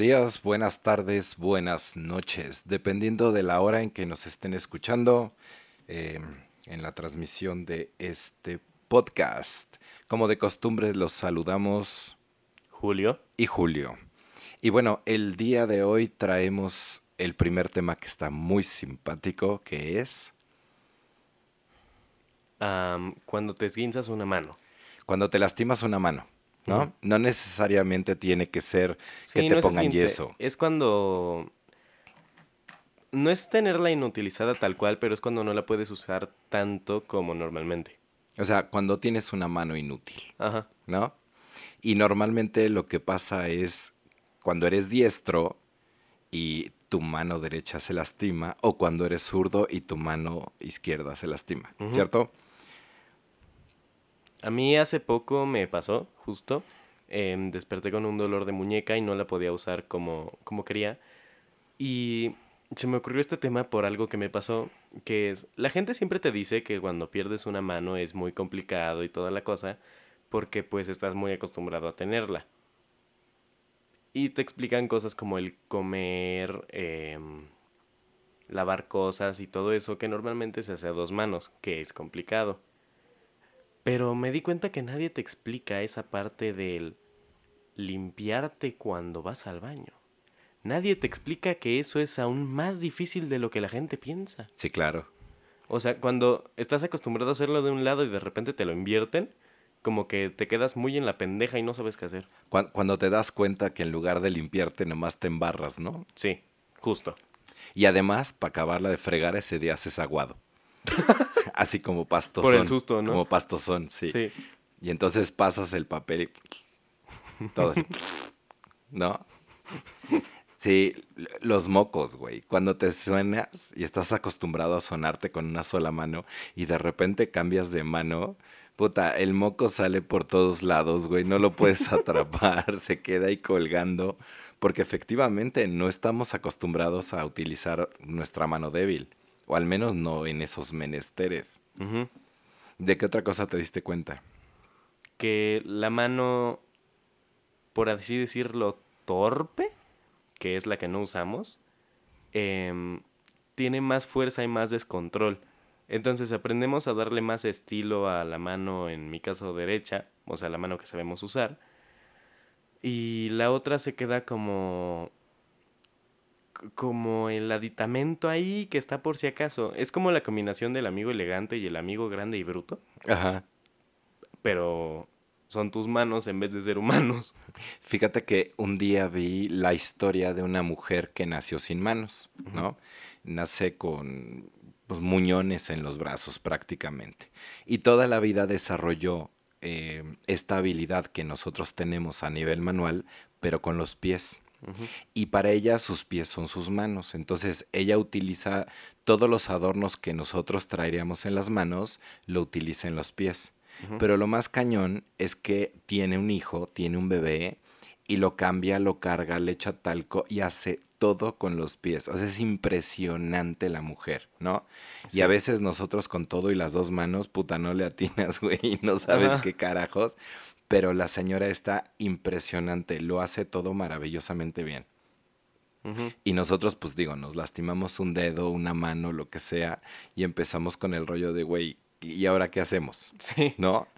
días, buenas tardes, buenas noches, dependiendo de la hora en que nos estén escuchando eh, en la transmisión de este podcast. Como de costumbre, los saludamos Julio. y Julio. Y bueno, el día de hoy traemos el primer tema que está muy simpático, que es cuando te esguinzas una mano. cuando te lastimas una mano, ¿no? No necesariamente tiene que ser que te no pongan yeso. Es cuando... No es tenerla inutilizada tal cual, pero es cuando no la puedes usar tanto como normalmente. O sea, cuando tienes una mano inútil. Ajá. ¿no? Y normalmente lo que pasa es cuando eres diestro y tu mano derecha se lastima, o cuando eres zurdo y tu mano izquierda se lastima. ¿cierto? A mí hace poco me pasó, justo. em, desperté con un dolor de muñeca y no la podía usar como, como quería. Y se me ocurrió este tema por algo que me pasó, que es, la gente siempre te dice que cuando pierdes una mano es muy complicado y toda la cosa, porque pues estás muy acostumbrado a tenerla. Y te explican cosas como el comer, em, lavar cosas y todo eso que normalmente se hace a dos manos, que es complicado. Pero me di cuenta que nadie te explica esa parte del limpiarte cuando vas al baño. Nadie te explica que eso es aún más difícil de lo que la gente piensa. Sí, claro. O sea, cuando estás acostumbrado a hacerlo de un lado y de repente te lo invierten, como que te quedas muy en la pendeja y no sabes qué hacer. Cuan- Cuando te das cuenta que en lugar de limpiarte nomás te embarras, ¿no? Sí, justo. Y además, para acabarla de fregar, ese día haces aguado. Así como pastosón. Por el susto, ¿no? Como pastosón, sí. Sí. Y entonces pasas el papel y todo así. ¿No? Sí, los mocos, güey. Cuando te suenas y estás acostumbrado a sonarte con una sola mano y de repente cambias de mano, puta, el moco sale por todos lados, güey. No lo puedes atrapar, se queda ahí colgando. Porque efectivamente no estamos acostumbrados a utilizar nuestra mano débil. O al menos no en esos menesteres. ¿De qué otra cosa te diste cuenta? que la mano, por así decirlo, torpe, que es la que no usamos, em, tiene más fuerza y más descontrol. Entonces aprendemos a darle más estilo a la mano, en mi caso derecha, o sea, la mano que sabemos usar. Y la otra se queda como como el aditamento ahí que está por si acaso. Es como la combinación del amigo elegante y el amigo grande y bruto Ajá. pero son tus manos en vez de ser humanos. Fíjate que un día vi la historia de una mujer que nació sin manos, ¿no? Nace con pues, muñones en los brazos prácticamente. Y toda la vida desarrolló eh, esta habilidad que nosotros tenemos a nivel manual, pero con los pies. Y para ella sus pies son sus manos. Entonces ella utiliza todos los adornos que nosotros traeríamos en las manos, lo utiliza en los pies. Pero lo más cañón es que tiene un hijo, tiene un bebé, y lo cambia, lo carga, le echa talco y hace todo con los pies. O sea, es impresionante la mujer, ¿no? Y a veces nosotros con todo y las dos manos, puta, no le atinas, güey, y no sabes qué carajos. Pero la señora está impresionante, lo hace todo maravillosamente bien. Y nosotros, pues digo, nos lastimamos un dedo, una mano, lo que sea, y empezamos con el rollo de, güey, ¿y ahora qué hacemos? Sí. ¿No?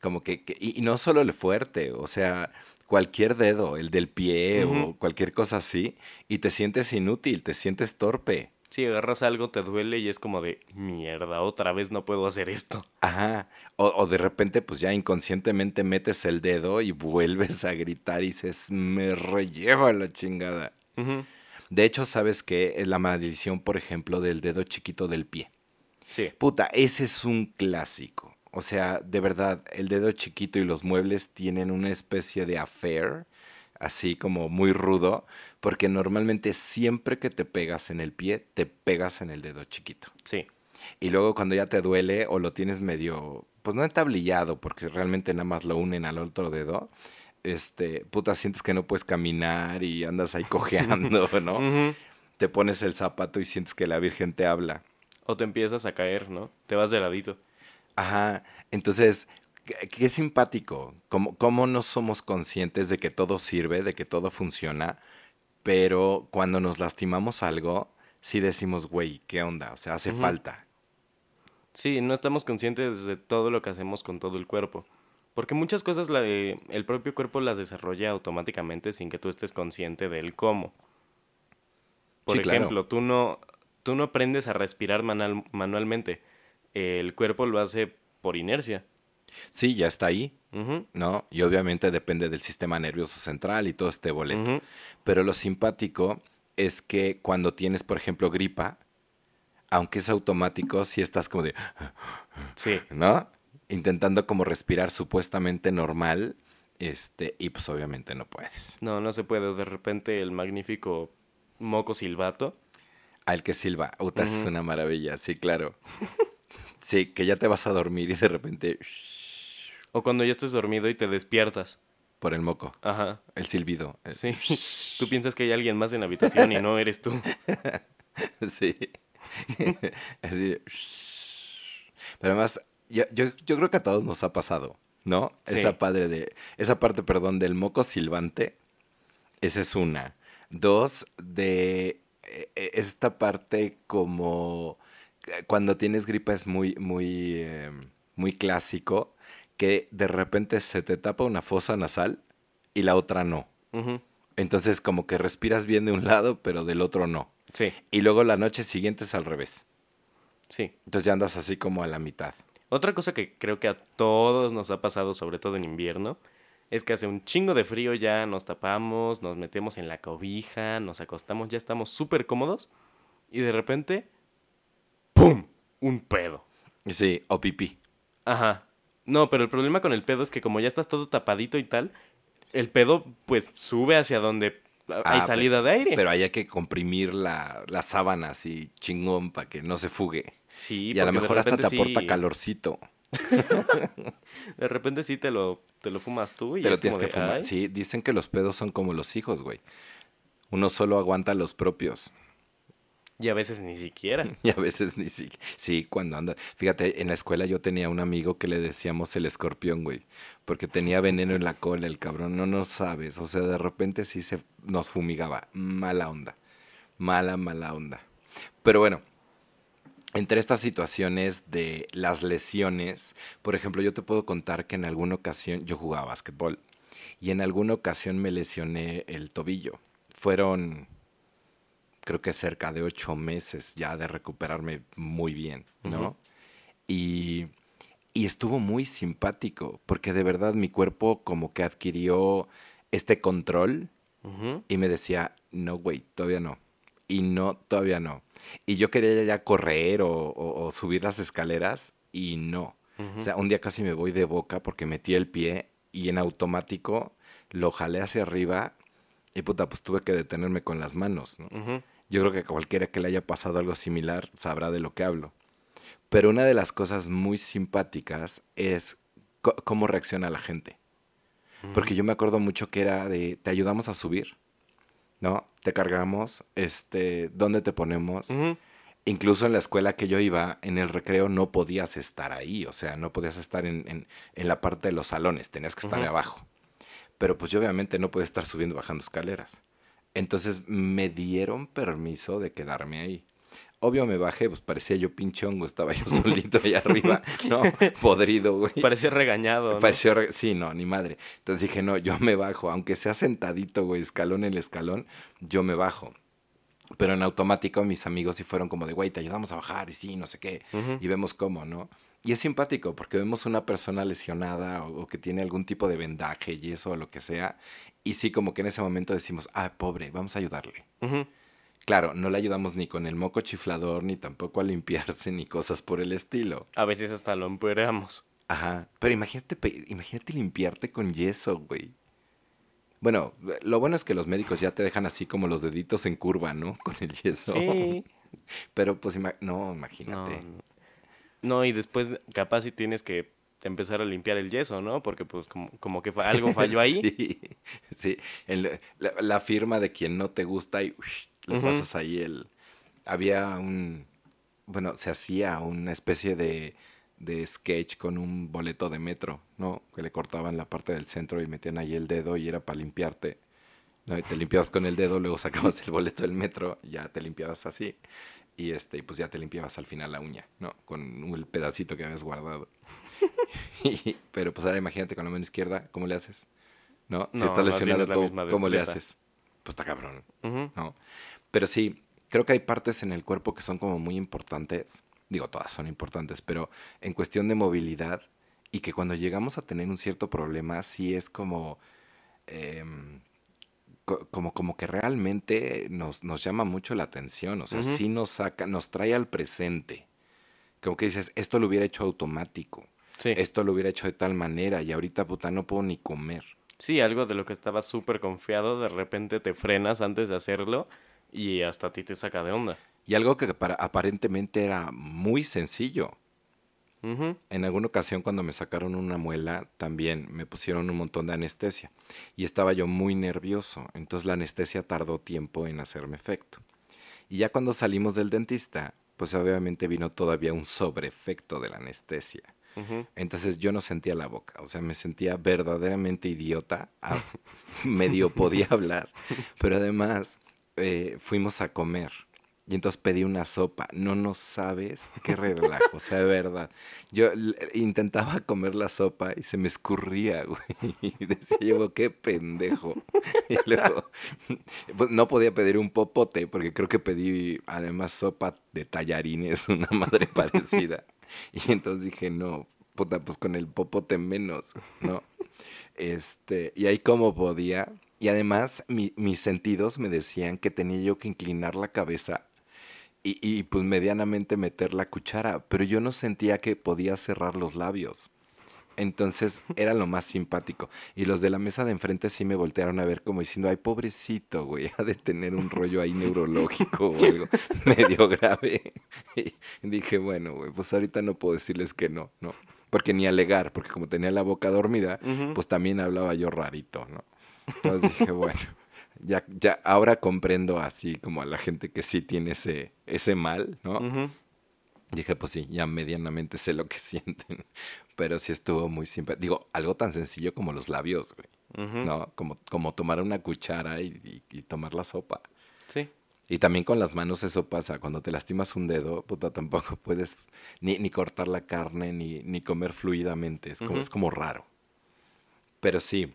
Como que, que- y, y no solo el fuerte, o sea, cualquier dedo, el del pie o cualquier cosa así, y te sientes inútil, te sientes torpe. Si agarras algo, te duele y es como de mierda, otra vez no puedo hacer esto. Ajá. O, o de repente, pues ya inconscientemente metes el dedo y vuelves a gritar y dices, me relleva la chingada. De hecho, ¿sabes qué? Es la maldición, por ejemplo, del dedo chiquito del pie. Sí. Puta, ese es un clásico. O sea, de verdad, el dedo chiquito y los muebles tienen una especie de affair, así como muy rudo, porque normalmente siempre que te pegas en el pie, te pegas en el dedo chiquito. Sí. Y luego cuando ya te duele o lo tienes medio, pues no entablillado, porque realmente nada más lo unen al otro dedo, este, puta, sientes que no puedes caminar y andas ahí cojeando, ¿no? Te pones el zapato y sientes que la Virgen te habla. O te empiezas a caer, ¿no? Te vas de ladito. Ajá, entonces, qué, qué simpático, cómo, cómo no somos conscientes de que todo sirve, de que todo funciona, Pero cuando nos lastimamos algo, sí decimos, güey, ¿qué onda? O sea, hace falta. Sí, no estamos conscientes de todo lo que hacemos con todo el cuerpo. Porque muchas cosas la, el propio cuerpo las desarrolla automáticamente sin que tú estés consciente del cómo. Por ejemplo, tú, no, tú no aprendes a respirar manualmente. El cuerpo lo hace por inercia. Sí, ya está ahí, ¿no? Y obviamente depende del sistema nervioso central y todo este boleto. Pero lo simpático es que cuando tienes, por ejemplo, gripa, aunque es automático, si estás como de... Sí. ¿No? Intentando como respirar supuestamente normal, este, y pues obviamente no puedes. No, no se puede. De repente el magnífico moco silbato. Al que silba. Uta, es una maravilla, sí, claro. sí, que ya te vas a dormir y de repente... O cuando ya estés dormido y te despiertas. Por el moco. Ajá. El silbido. Sí. Tú piensas que hay alguien más en la habitación y no eres tú. sí. Así Pero además, yo, yo, creo que a todos nos ha pasado, ¿no? Esa padre de. Esa parte, perdón, del moco silbante. Esa es una. Dos, de e, e, esta parte como cuando tienes gripa es muy, muy, em, muy clásico que de repente se te tapa una fosa nasal y la otra no. Entonces como que respiras bien de un lado, pero del otro no. Sí. Y luego la noche siguiente es al revés. Sí. Entonces ya andas así como a la mitad. Otra cosa que creo que a todos nos ha pasado, sobre todo en invierno, es que hace un chingo de frío ya, nos tapamos, nos metemos en la cobija, nos acostamos, ya estamos súper cómodos y de repente, ¡pum! Un pedo. Sí, o pipí. Ajá. No, pero el problema con el pedo es que como ya estás todo tapadito y tal, el pedo pues sube hacia donde hay ah, salida de aire. Pero hay que comprimir la, la sábana así chingón para que no se fugue. Sí, y a lo mejor hasta te aporta calorcito. de repente sí te lo, te lo fumas tú y te lo tienes que fumar. Sí, dicen que los pedos son como los hijos, güey. Uno solo aguanta los propios. Y a veces ni siquiera. y a veces ni siquiera. Sí, cuando anda. Fíjate, en la escuela yo tenía un amigo que le decíamos el escorpión, güey. Porque tenía veneno en la cola, el cabrón. No nos sabes. O sea, de repente sí se nos fumigaba. Mala onda. Mala, mala onda. Pero bueno, entre estas situaciones de las lesiones, por ejemplo, yo te puedo contar que en alguna ocasión yo jugaba básquetbol y en alguna ocasión me lesioné el tobillo. Fueron creo que cerca de ocho meses ya de recuperarme muy bien, ¿no? y, y, estuvo muy simpático, porque de verdad mi cuerpo como que adquirió este control y me decía, no, güey, todavía no. Y no, todavía no. Y yo quería ya correr o, subir las escaleras y no. O sea, un día casi me voy de boca porque metí el pie y en automático lo jalé hacia arriba y puta, pues tuve que detenerme con las manos. ¿no? Yo creo que cualquiera que le haya pasado algo similar sabrá de lo que hablo. Pero una de las cosas muy simpáticas es cómo reacciona la gente. Porque yo me acuerdo mucho que era de, te ayudamos a subir, ¿no? Te cargamos, este, ¿dónde te ponemos? Incluso en la escuela que yo iba, en el recreo no podías estar ahí, o sea, no podías estar en, la parte de los salones, tenías que estar abajo. Pero pues yo obviamente no podía estar subiendo bajando escaleras. Entonces me dieron permiso de quedarme ahí. Obvio me bajé, pues parecía yo pinchongo, estaba yo solito ahí arriba, ¿no? Podrido, güey. Parecía regañado, ¿no? Parecía, sí, no, ni madre. Entonces dije, no, yo me bajo, aunque sea sentadito, güey, escalón en el escalón, yo me bajo. Pero en automático mis amigos sí fueron como de, güey, te ayudamos a bajar y sí, no sé qué. Y vemos cómo, ¿no? Y es simpático porque vemos una persona lesionada o, que tiene algún tipo de vendaje y eso o lo que sea. Y sí, como que en ese momento decimos, ah, pobre, vamos a ayudarle. Claro, no le ayudamos ni con el moco chiflador, ni tampoco a limpiarse, ni cosas por el estilo. A veces hasta lo empeoramos. Ajá. Pero imagínate, imagínate limpiarte con yeso, güey. Bueno, lo bueno es que los médicos ya te dejan así como los deditos en curva, ¿no? Con el yeso. Sí. Pero pues no, imagínate. No, y después capaz si tienes que empezar a limpiar el yeso, ¿no? Porque pues como, que algo falló ahí. sí, sí. la, firma de quien no te gusta y le pasas ahí el... Había un... Bueno, se hacía una especie de, de sketch con un boleto de metro, ¿no? Que le cortaban la parte del centro y metían ahí el dedo y era para limpiarte. ¿no? Y te limpiabas con el dedo, luego sacabas el boleto del metro, ya te limpiabas así. Y este, y pues ya te limpiabas al final la uña, ¿no? Con el pedacito que habías guardado. Y- pero pues ahora imagínate con la mano izquierda, ¿cómo le haces? ¿No? Si estás lesionado, la ¿cómo, cómo le haces? Pues está cabrón. Ujú. ¿no? Pero sí, creo que hay partes en el cuerpo que son como muy importantes. Digo, todas son importantes, pero en cuestión de movilidad y que cuando llegamos a tener un cierto problema, sí es como, em, como, como que realmente nos, nos llama mucho la atención. O sea, sí nos saca, nos trae al presente. Como que dices, esto lo hubiera hecho automático. Sí. Esto lo hubiera hecho de tal manera y ahorita puta no puedo ni comer. Sí, algo de lo que estabas súper confiado, de repente te frenas antes de hacerlo y hasta a ti te saca de onda. Y algo que para, aparentemente era muy sencillo. Ujú. En alguna ocasión cuando me sacaron una muela, también me pusieron un montón de anestesia. Y estaba yo muy nervioso. Entonces la anestesia tardó tiempo en hacerme efecto. Y ya cuando salimos del dentista, pues obviamente vino todavía un sobreefecto de la anestesia. Entonces yo no sentía la boca, o sea, me sentía verdaderamente idiota, ah, medio podía hablar, pero además eh, fuimos a comer y entonces pedí una sopa, no no sabes qué relajo, o sea, de verdad. Yo intentaba comer la sopa y se me escurría, güey, y decía yo, qué pendejo. Y luego, pues no podía pedir un popote porque creo que pedí además sopa de tallarines, una madre parecida. Y entonces dije, no, puta, pues con el popote menos, ¿no? Este, y ahí como podía. Y además mi- mis sentidos me decían que tenía yo que inclinar la cabeza y, y, pues medianamente meter la cuchara, pero yo no sentía que podía cerrar los labios. Entonces era lo más simpático. Y los de la mesa de enfrente sí me voltearon a ver como diciendo, ay, pobrecito, güey, ha de tener un rollo ahí neurológico o algo medio grave. Y dije, bueno, güey, pues ahorita no puedo decirles que no, ¿no? Porque ni alegar, porque como tenía la boca dormida, pues también hablaba yo rarito, ¿no? Entonces dije, bueno, ya, ya, ahora comprendo así como a la gente que sí tiene ese, ese mal, ¿no? Dije, pues sí, ya medianamente sé lo que sienten. Pero sí estuvo muy simple. Digo, algo tan sencillo como los labios, güey. ¿No? Como, como tomar una cuchara y, y- y tomar la sopa. Sí. Y también con las manos eso pasa. Cuando te lastimas un dedo, puta, tampoco puedes ni, ni cortar la carne ni, ni comer fluidamente. Es como, es como raro. Pero sí,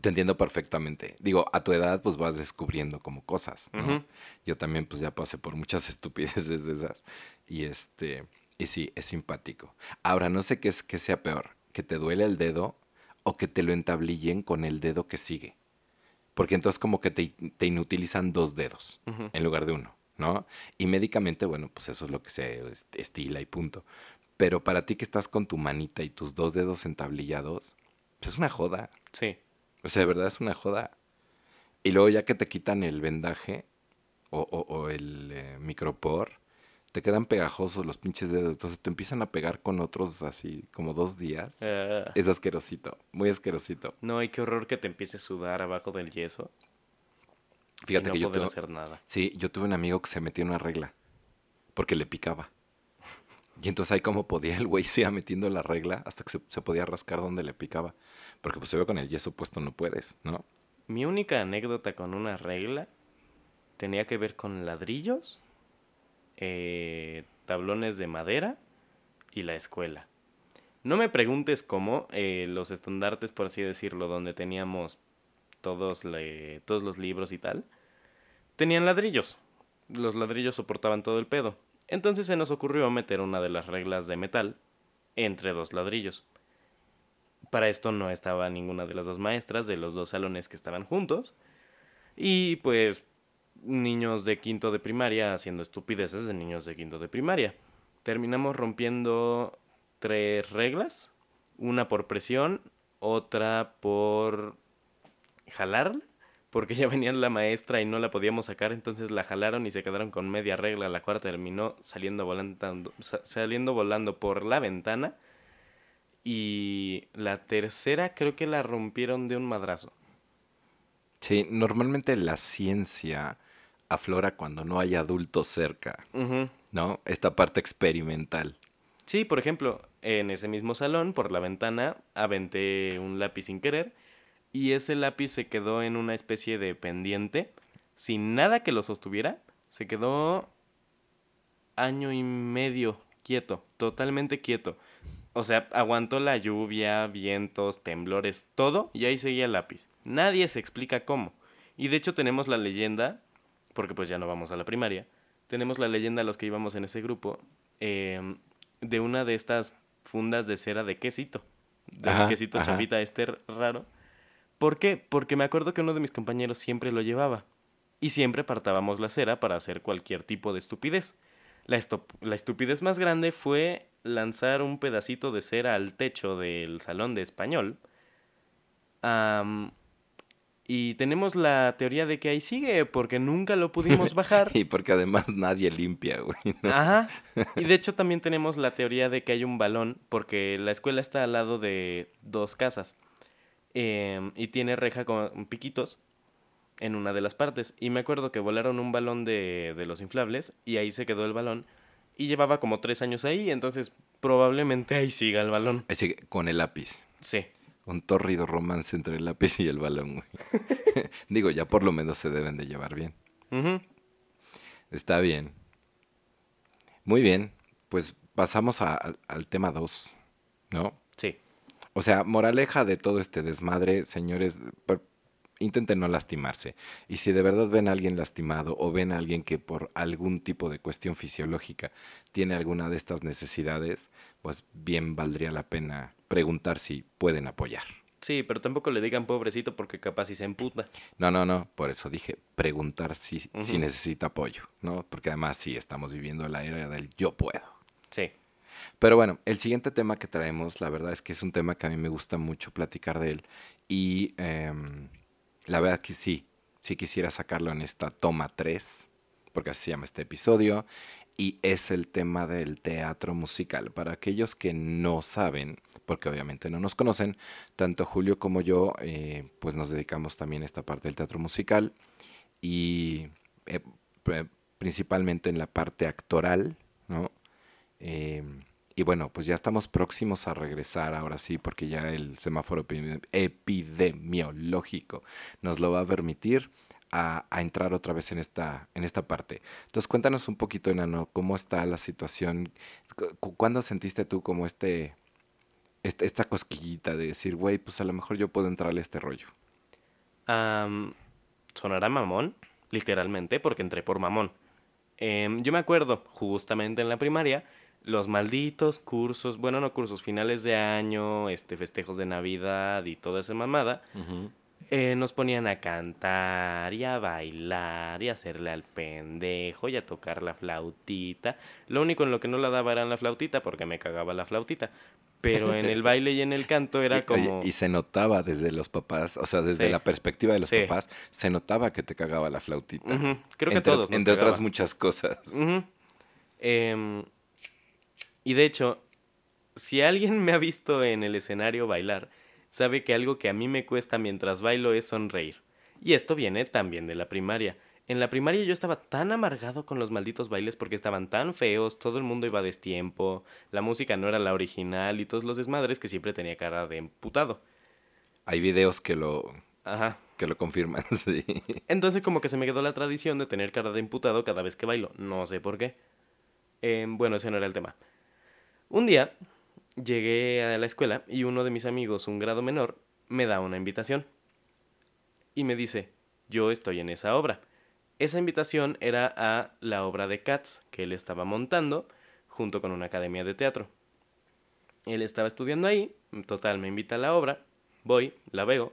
te entiendo perfectamente. Digo, a tu edad pues vas descubriendo como cosas, ¿no? Yo también pues ya pasé por muchas estupideces de esas. Y este, y sí, es simpático. Ahora, no sé qué es que sea peor, que te duele el dedo o que te lo entablillen con el dedo que sigue. Porque entonces como que te, te inutilizan dos dedos en lugar de uno, ¿no? Y médicamente, bueno, pues eso es lo que se est- estila y punto. Pero para ti que estás con tu manita y tus dos dedos entablillados, pues es una joda. Sí. O sea, de verdad es una joda. Y luego ya que te quitan el vendaje o, o- o el eh, micropor, te quedan pegajosos los pinches dedos. Entonces te empiezan a pegar con otros así como dos días. Ah, Es asquerosito, muy asquerosito. no, y qué horror que te empiece a sudar abajo del yeso. Fíjate y no que yo poder tengo, hacer nada. Sí, yo tuve un amigo que se metió en una regla porque le picaba. Y entonces ahí como podía el güey se iba metiendo la regla hasta que se, se podía rascar donde le picaba. Porque pues se ve con el yeso puesto no puedes, ¿no? Mi única anécdota con una regla tenía que ver con ladrillos, eh, tablones de madera y la escuela. No me preguntes cómo, eh, los estandartes, por así decirlo, donde teníamos todos, todos los libros y tal, tenían ladrillos. Los ladrillos soportaban todo el pedo. Entonces se nos ocurrió meter una de las reglas de metal entre dos ladrillos. Para esto no estaba ninguna de las dos maestras de los dos salones que estaban juntos. Y pues niños de quinto de primaria haciendo estupideces de niños de quinto de primaria. Terminamos rompiendo tres reglas. Una por presión, otra por jalarla. Porque ya venía la maestra y no la podíamos sacar, entonces la jalaron y se quedaron con media regla. La cuarta terminó saliendo volando, sa- saliendo volando por la ventana. Y la tercera creo que la rompieron de un madrazo. Sí, normalmente la ciencia aflora cuando no hay adultos cerca. ¿no? Esta parte experimental. Sí, por ejemplo, en ese mismo salón, por la ventana, aventé un lápiz sin querer y ese lápiz se quedó en una especie de pendiente, sin nada que lo sostuviera. Se quedó año y medio quieto, totalmente quieto. O sea, aguantó la lluvia, vientos, temblores, todo, y ahí seguía el lápiz. Nadie se explica cómo. Y de hecho tenemos la leyenda, porque pues ya no vamos a la primaria, tenemos la leyenda los que íbamos en ese grupo, em, de una de estas fundas de cera de quesito. De quesito chafita este raro. ¿Por qué? Porque me acuerdo que uno de mis compañeros siempre lo llevaba. Y siempre apartábamos la cera para hacer cualquier tipo de estupidez. La, la estupidez más grande fue lanzar un pedacito de cera al techo del salón de español. y tenemos la teoría de que ahí sigue, porque nunca lo pudimos bajar. y porque además nadie limpia, güey. Ajá. Y de hecho también tenemos la teoría de que hay un balón, porque la escuela está al lado de dos casas. Em, y tiene reja con piquitos en una de las partes. Y me acuerdo que volaron un balón de, de los inflables y ahí se quedó el balón. Y llevaba como tres años ahí, entonces probablemente ahí siga el balón. Ahí sigue, con el lápiz. Sí. Un torrido romance entre el lápiz y el balón, güey. Digo, ya por lo menos se deben de llevar bien. Está bien. Muy bien. Pues pasamos al tema 2, ¿no? Sí. O sea, moraleja de todo este desmadre, señores, intenten no lastimarse. Y si de verdad ven a alguien lastimado o ven a alguien que por algún tipo de cuestión fisiológica tiene alguna de estas necesidades, pues bien valdría la pena preguntar si pueden apoyar. Sí, pero tampoco le digan pobrecito porque capaz si se emputa. No, no, no, por eso dije preguntar si, si necesita apoyo, ¿no? Porque además sí, estamos viviendo la era del yo puedo. Sí. Pero bueno, el siguiente tema que traemos, la verdad es que es un tema que a mí me gusta mucho platicar de él y... Em, la verdad que sí, sí quisiera sacarlo en esta toma 3, porque así se llama este episodio, y es el tema del teatro musical. Para aquellos que no saben, porque obviamente no nos conocen, tanto Julio como yo, eh, pues nos dedicamos también a esta parte del teatro musical y eh, principalmente en la parte actoral, ¿no? Eh, y bueno, pues ya estamos próximos a regresar ahora sí, porque ya el semáforo epidemiológico nos lo va a permitir a, entrar otra vez en esta, en esta parte. Entonces cuéntanos un poquito, Enano, cómo está la situación. ¿Cuándo sentiste tú como este, este esta cosquillita de decir, güey, pues a lo mejor yo puedo entrarle a este rollo? sonará mamón, literalmente, porque entré por mamón. Em, yo me acuerdo, justamente en la primaria, los malditos cursos, bueno, no cursos, finales de año, este, festejos de Navidad y toda esa mamada, eh, nos ponían a cantar y a bailar y a hacerle al pendejo y a tocar la flautita. Lo único en lo que no la daba era la flautita porque me cagaba la flautita. Pero en el baile y en el canto era como... Y, se notaba desde los papás, o sea, desde la perspectiva de los papás, se notaba que te cagaba la flautita. Creo que todos. entre otras muchas cosas. eh, y de hecho, si alguien me ha visto en el escenario bailar, sabe que algo que a mí me cuesta mientras bailo es sonreír. Y esto viene también de la primaria. En la primaria yo estaba tan amargado con los malditos bailes porque estaban tan feos, todo el mundo iba a destiempo, la música no era la original y todos los desmadres que siempre tenía cara de emputado. Hay videos que lo Ajá. que lo confirman, sí. Entonces como que se me quedó la tradición de tener cara de emputado cada vez que bailo, no sé por qué. Em, bueno, ese no era el tema. Un día llegué a la escuela y uno de mis amigos, un grado menor, me da una invitación. Y me dice, yo estoy en esa obra. Esa invitación era a la obra de Cats que él estaba montando junto con una academia de teatro. Él estaba estudiando ahí, total, me invita a la obra, voy, la veo.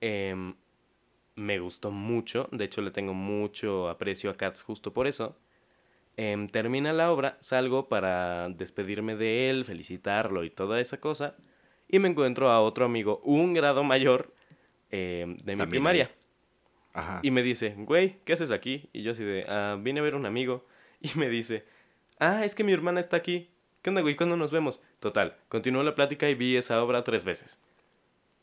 Em, me gustó mucho, de hecho le tengo mucho aprecio a Cats justo por eso. Em, termina la obra, salgo para despedirme de él, felicitarlo y toda esa cosa. Y me encuentro a otro amigo, un grado mayor em, de mi primaria. Y me dice, güey, ¿qué haces aquí? Y yo así de, ah, vine a ver a un amigo. Y me dice, ah, es que mi hermana está aquí. ¿Qué onda, güey? ¿Cuándo nos vemos? Total, continuó la plática y vi esa obra tres veces.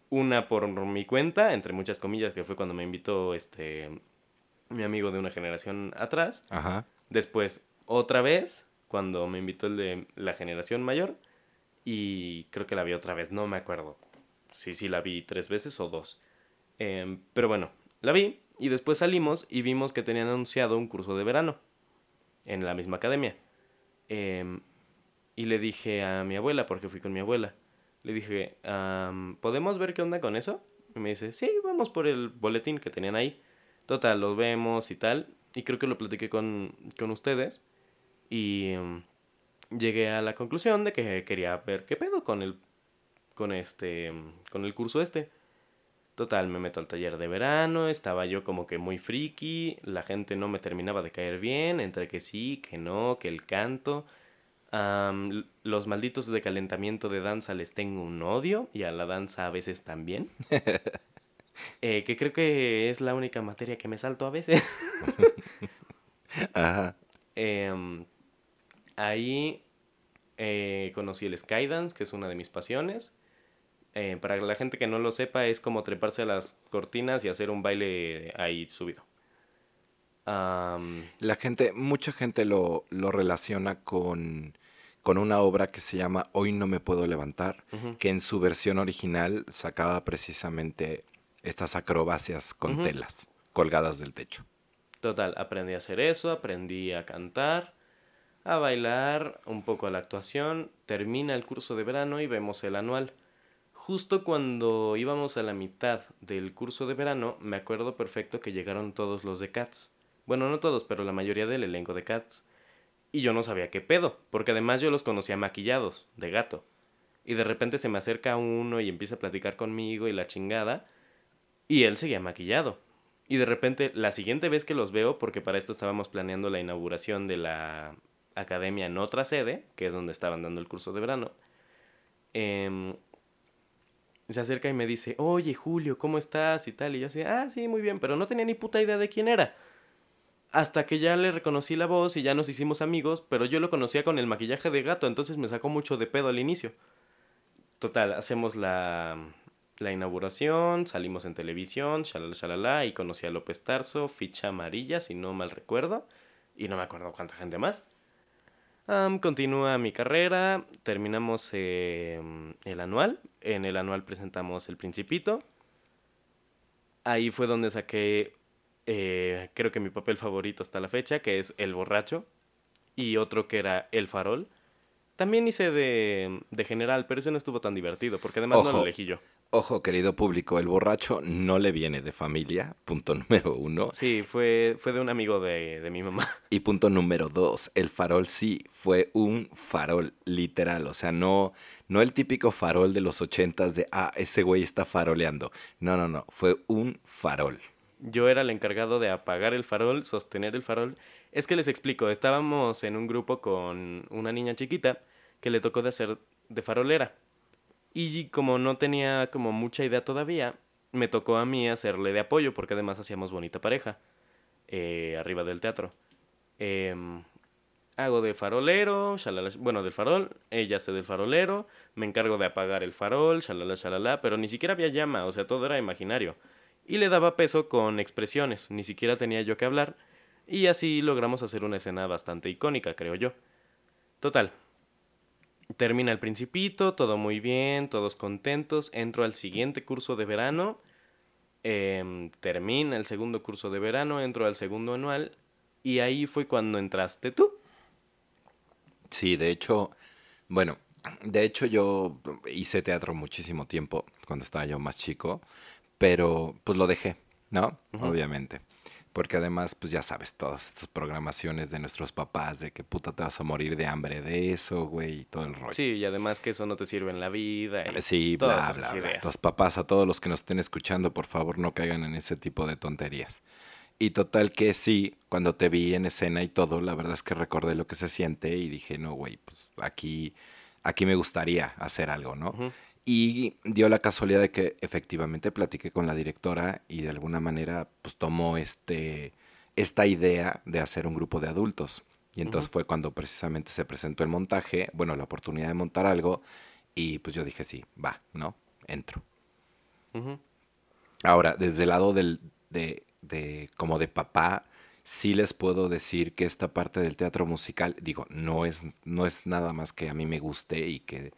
Una por mi cuenta, entre muchas comillas, que fue cuando me invitó este mi amigo de una generación atrás. Ajá. Después, otra vez, cuando me invitó el de la generación mayor. Y creo que la vi otra vez, no me acuerdo. Sí, sí, la vi tres veces o dos. Em, pero bueno, la vi y después salimos y vimos que tenían anunciado un curso de verano en la misma academia. Em, y le dije a mi abuela, porque fui con mi abuela, le dije, ¿podemos ver qué onda con eso? Y me dice, sí, vamos por el boletín que tenían ahí. Total, los vemos y tal. Y creo que lo platiqué con, con ustedes. Y em, llegué a la conclusión de que quería ver qué pedo con el, con este, con el curso este. Total, me meto al taller de verano, estaba yo como que muy friki, la gente no me terminaba de caer bien, entre que sí, que no, que el canto. los malditos de calentamiento de danza les tengo un odio y a la danza a veces también. Eh, que creo que es la única materia que me salto a veces. Ajá. Em, ahí eh, conocí el Skydance, que es una de mis pasiones. Eh, para la gente que no lo sepa, es como treparse a las cortinas y hacer un baile ahí subido. la gente, mucha gente lo, lo relaciona con, con, una obra que se llama Hoy no me puedo levantar, que en su versión original sacaba precisamente estas acrobacias con telas colgadas del techo. Total, aprendí a hacer eso, aprendí a cantar, a bailar, un poco a la actuación, termina el curso de verano y vemos el anual. Justo cuando íbamos a la mitad del curso de verano, me acuerdo perfecto que llegaron todos los de Cats. Bueno, no todos, pero la mayoría del elenco de Cats. Y yo no sabía qué pedo, porque además yo los conocía maquillados, de gato. Y de repente se me acerca uno y empieza a platicar conmigo y la chingada. Y él seguía maquillado. Y de repente, la siguiente vez que los veo, porque para esto estábamos planeando la inauguración de la academia en otra sede, que es donde estaban dando el curso de verano, em, se acerca y me dice, oye Julio, ¿cómo estás? y tal. Y yo así, ah, sí, muy bien, pero no tenía ni puta idea de quién era. Hasta que ya le reconocí la voz y ya nos hicimos amigos, pero yo lo conocía con el maquillaje de gato, entonces me sacó mucho de pedo al inicio. Total, hacemos la, la inauguración, salimos en televisión, shalala, shalala, y conocí a López Tarso, ficha amarilla, si no mal recuerdo, y no me acuerdo cuánta gente más. continúa mi carrera, terminamos em, el anual, en el anual presentamos El Principito. Ahí fue donde saqué, eh, creo que mi papel favorito hasta la fecha, que es El Borracho, y otro que era El Farol. También hice de, de general, pero ese no estuvo tan divertido, porque además no lo elegí yo. Ojo, querido público, el borracho no le viene de familia, punto número uno. Sí, fue, fue de un amigo de, de mi mamá. Y punto número dos, el farol sí, fue un farol, literal. O sea, no, no el típico farol de los ochentas de, ah, ese güey está faroleando. No, no, no, fue un farol. Yo era el encargado de apagar el farol, sostener el farol. Es que les explico, estábamos en un grupo con una niña chiquita que le tocó de hacer de farolera. Y como no tenía como mucha idea todavía, me tocó a mí hacerle de apoyo, porque además hacíamos bonita pareja eh, arriba del teatro. Em, hago de farolero, bueno, del farol, ella hace del farolero, me encargo de apagar el farol, shalala, shalala, pero ni siquiera había llama, o sea, todo era imaginario. Y le daba peso con expresiones, ni siquiera tenía yo que hablar, y así logramos hacer una escena bastante icónica, creo yo. Total, Termina el principito, todo muy bien, todos contentos. Entro al siguiente curso de verano. Em, termina el segundo curso de verano, entro al segundo anual. Y ahí fue cuando entraste tú. Sí, de hecho, bueno, de hecho yo hice teatro muchísimo tiempo cuando estaba yo más chico, pero pues lo dejé, ¿no? Obviamente. Porque además, pues ya sabes, todas estas programaciones de nuestros papás, de que puta te vas a morir de hambre de eso, güey, y todo el rollo. Sí, y además que eso no te sirve en la vida. sí, bla, bla, bla. Los papás, a todos los que nos estén escuchando, por favor, no caigan en ese tipo de tonterías. Y total que sí, cuando te vi en escena y todo, la verdad es que recordé lo que se siente y dije, no, güey, pues aquí, aquí me gustaría hacer algo, ¿no? Y dio la casualidad de que efectivamente platiqué con la directora y de alguna manera pues tomó este, esta idea de hacer un grupo de adultos. Y entonces fue cuando precisamente se presentó el montaje, bueno, la oportunidad de montar algo y pues yo dije, sí, va, ¿no? Entro. Ahora, desde el lado del, de, de, como de papá, sí les puedo decir que esta parte del teatro musical, digo, no es, no es nada más que a mí me guste y que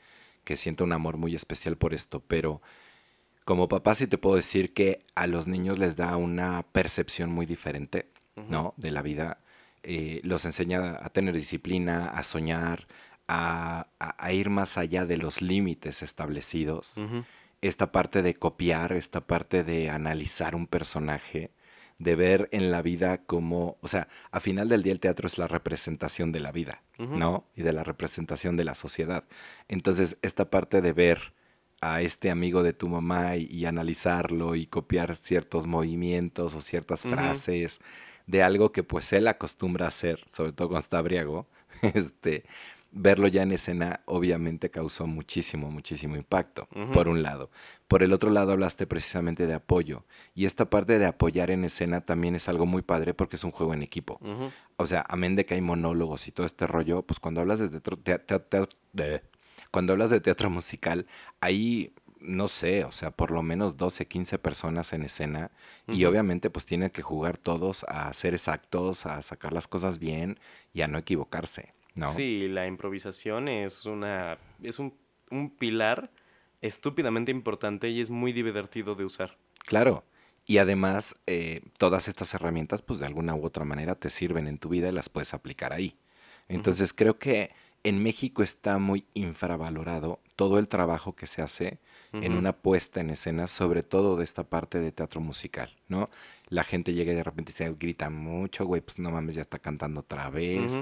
que siento un amor muy especial por esto, pero Como papá sí te puedo decir que a los niños les da una percepción muy diferente, ¿no? De la vida. Eh, los enseña a tener disciplina, a soñar, a, a- a ir más allá de los límites establecidos. Esta parte de copiar, esta parte de analizar un personaje, de ver en la vida como, o sea, a final del día el teatro es la representación de la vida. ¿no? Y de la representación de la sociedad. Entonces, esta parte de ver a este amigo de tu mamá y, y analizarlo y copiar ciertos movimientos o ciertas frases de algo que pues él acostumbra a hacer, sobre todo cuando está briago, este, verlo ya en escena obviamente causó muchísimo, muchísimo impacto, por un lado. Por el otro lado hablaste precisamente de apoyo y esta parte de apoyar en escena también es algo muy padre porque es un juego en equipo. O sea, amén de que hay monólogos y todo este rollo, pues cuando hablas de teatro, tea- tea- tea- de- cuando hablas de teatro musical, hay, no sé, o sea, por lo menos 12, 15 personas en escena y obviamente pues tienen que jugar todos a ser exactos, a sacar las cosas bien y a no equivocarse, ¿no? Sí, la improvisación es una es un, un pilar estúpidamente importante y es muy divertido de usar. Claro. Y además, eh, todas estas herramientas, pues de alguna u otra manera te sirven en tu vida y las puedes aplicar ahí. Entonces, creo que en México está muy infravalorado todo el trabajo que se hace en una puesta en escena, sobre todo de esta parte de teatro musical, ¿no? La gente llega y de repente se grita mucho, güey, pues no mames, ya está cantando otra vez.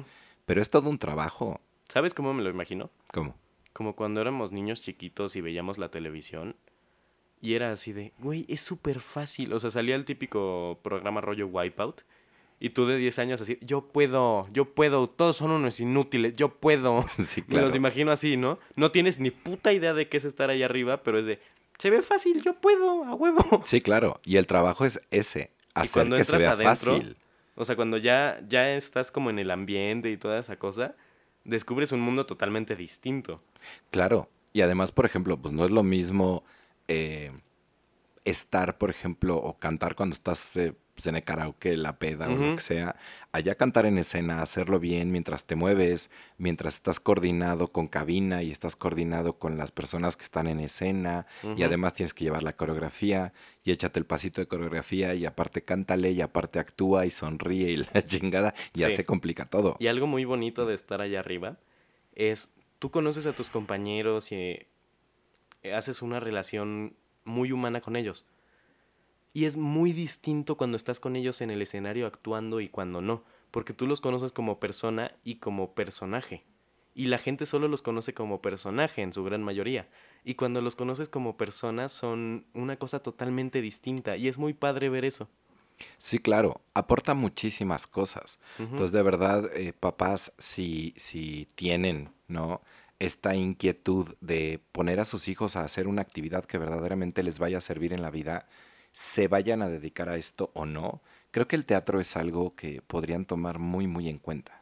Pero es todo un trabajo. ¿Sabes cómo me lo imagino? ¿Cómo? Como cuando éramos niños chiquitos y veíamos la televisión y era así de, güey, es súper fácil. O sea, salía el típico programa rollo Wipeout y tú de 10 años así, yo puedo, yo puedo, todos son unos inútiles, yo puedo. Sí, Me los claro. imagino así, ¿no? No tienes ni puta idea de qué es estar ahí arriba, pero es de, se ve fácil, yo puedo, a huevo. Sí, claro. Y el trabajo es ese, Y hacer cuando que se entras vea adentro, fácil. O sea, cuando ya, ya estás como en el ambiente y toda esa cosa, descubres un mundo totalmente distinto. Claro, y además, por ejemplo, pues no es lo mismo eh, estar, por ejemplo, o cantar cuando estás eh, pues, en el karaoke, la peda o lo que sea, allá cantar en escena, hacerlo bien mientras te mueves, mientras estás coordinado con cabina y estás coordinado con las personas que están en escena y además tienes que llevar la coreografía y échate el pasito de coreografía y aparte cántale y aparte actúa y sonríe y la chingada, ya Sí. se complica todo. Y algo muy bonito de estar allá arriba es, tú conoces a tus compañeros y eh, haces una relación muy humana con ellos. Y es muy distinto cuando estás con ellos en el escenario actuando y cuando no, porque tú los conoces como persona y como personaje. Y la gente solo los conoce como personaje en su gran mayoría. Y cuando los conoces como personas son una cosa totalmente distinta. Y es muy padre ver eso. Sí, claro, aporta muchísimas cosas. Entonces, de verdad, eh, papás, si, si tienen, ¿no? Esta inquietud de poner a sus hijos a hacer una actividad que verdaderamente les vaya a servir en la vida, se vayan a dedicar a esto o no, creo que el teatro es algo que podrían tomar muy, muy en cuenta.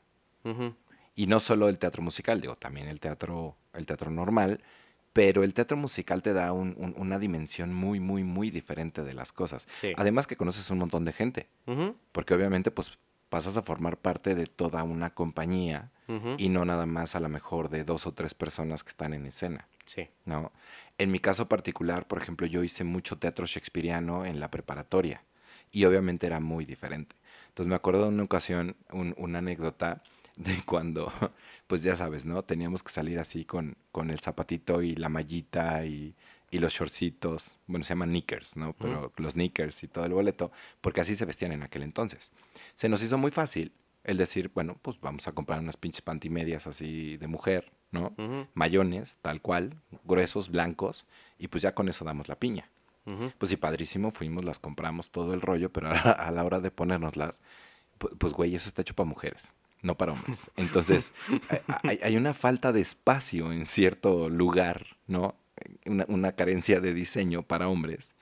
Y no solo el teatro musical, digo, también el teatro, el teatro normal, pero el teatro musical te da un- un- una dimensión muy, muy, muy diferente de las cosas. Sí. Además que conoces un montón de gente porque obviamente pues pasas a formar parte de toda una compañía Y no nada más a lo mejor de dos o tres personas que están en escena, Sí. ¿no? En mi caso particular, por ejemplo, yo hice mucho teatro shakespeariano en la preparatoria y obviamente era muy diferente. Entonces me acuerdo de una ocasión, un- una anécdota de cuando, pues ya sabes, ¿no? Teníamos que salir así con, con el zapatito y la mallita y, y los shortcitos, bueno, se llaman knickers, ¿no? Pero los knickers y todo el boleto, porque así se vestían en aquel entonces. Se nos hizo muy fácil el decir, bueno, pues vamos a comprar unas pinches pantimedias así de mujer, ¿no? Mayones, tal cual, gruesos, blancos, y pues ya con eso damos la piña. Pues sí, padrísimo, fuimos, las compramos todo el rollo, pero a, a la hora de ponérnoslas, pu- pues güey, eso está hecho para mujeres, no para hombres. Entonces, hay- hay, hay una falta de espacio en cierto lugar, ¿no? Una, una carencia de diseño para hombres.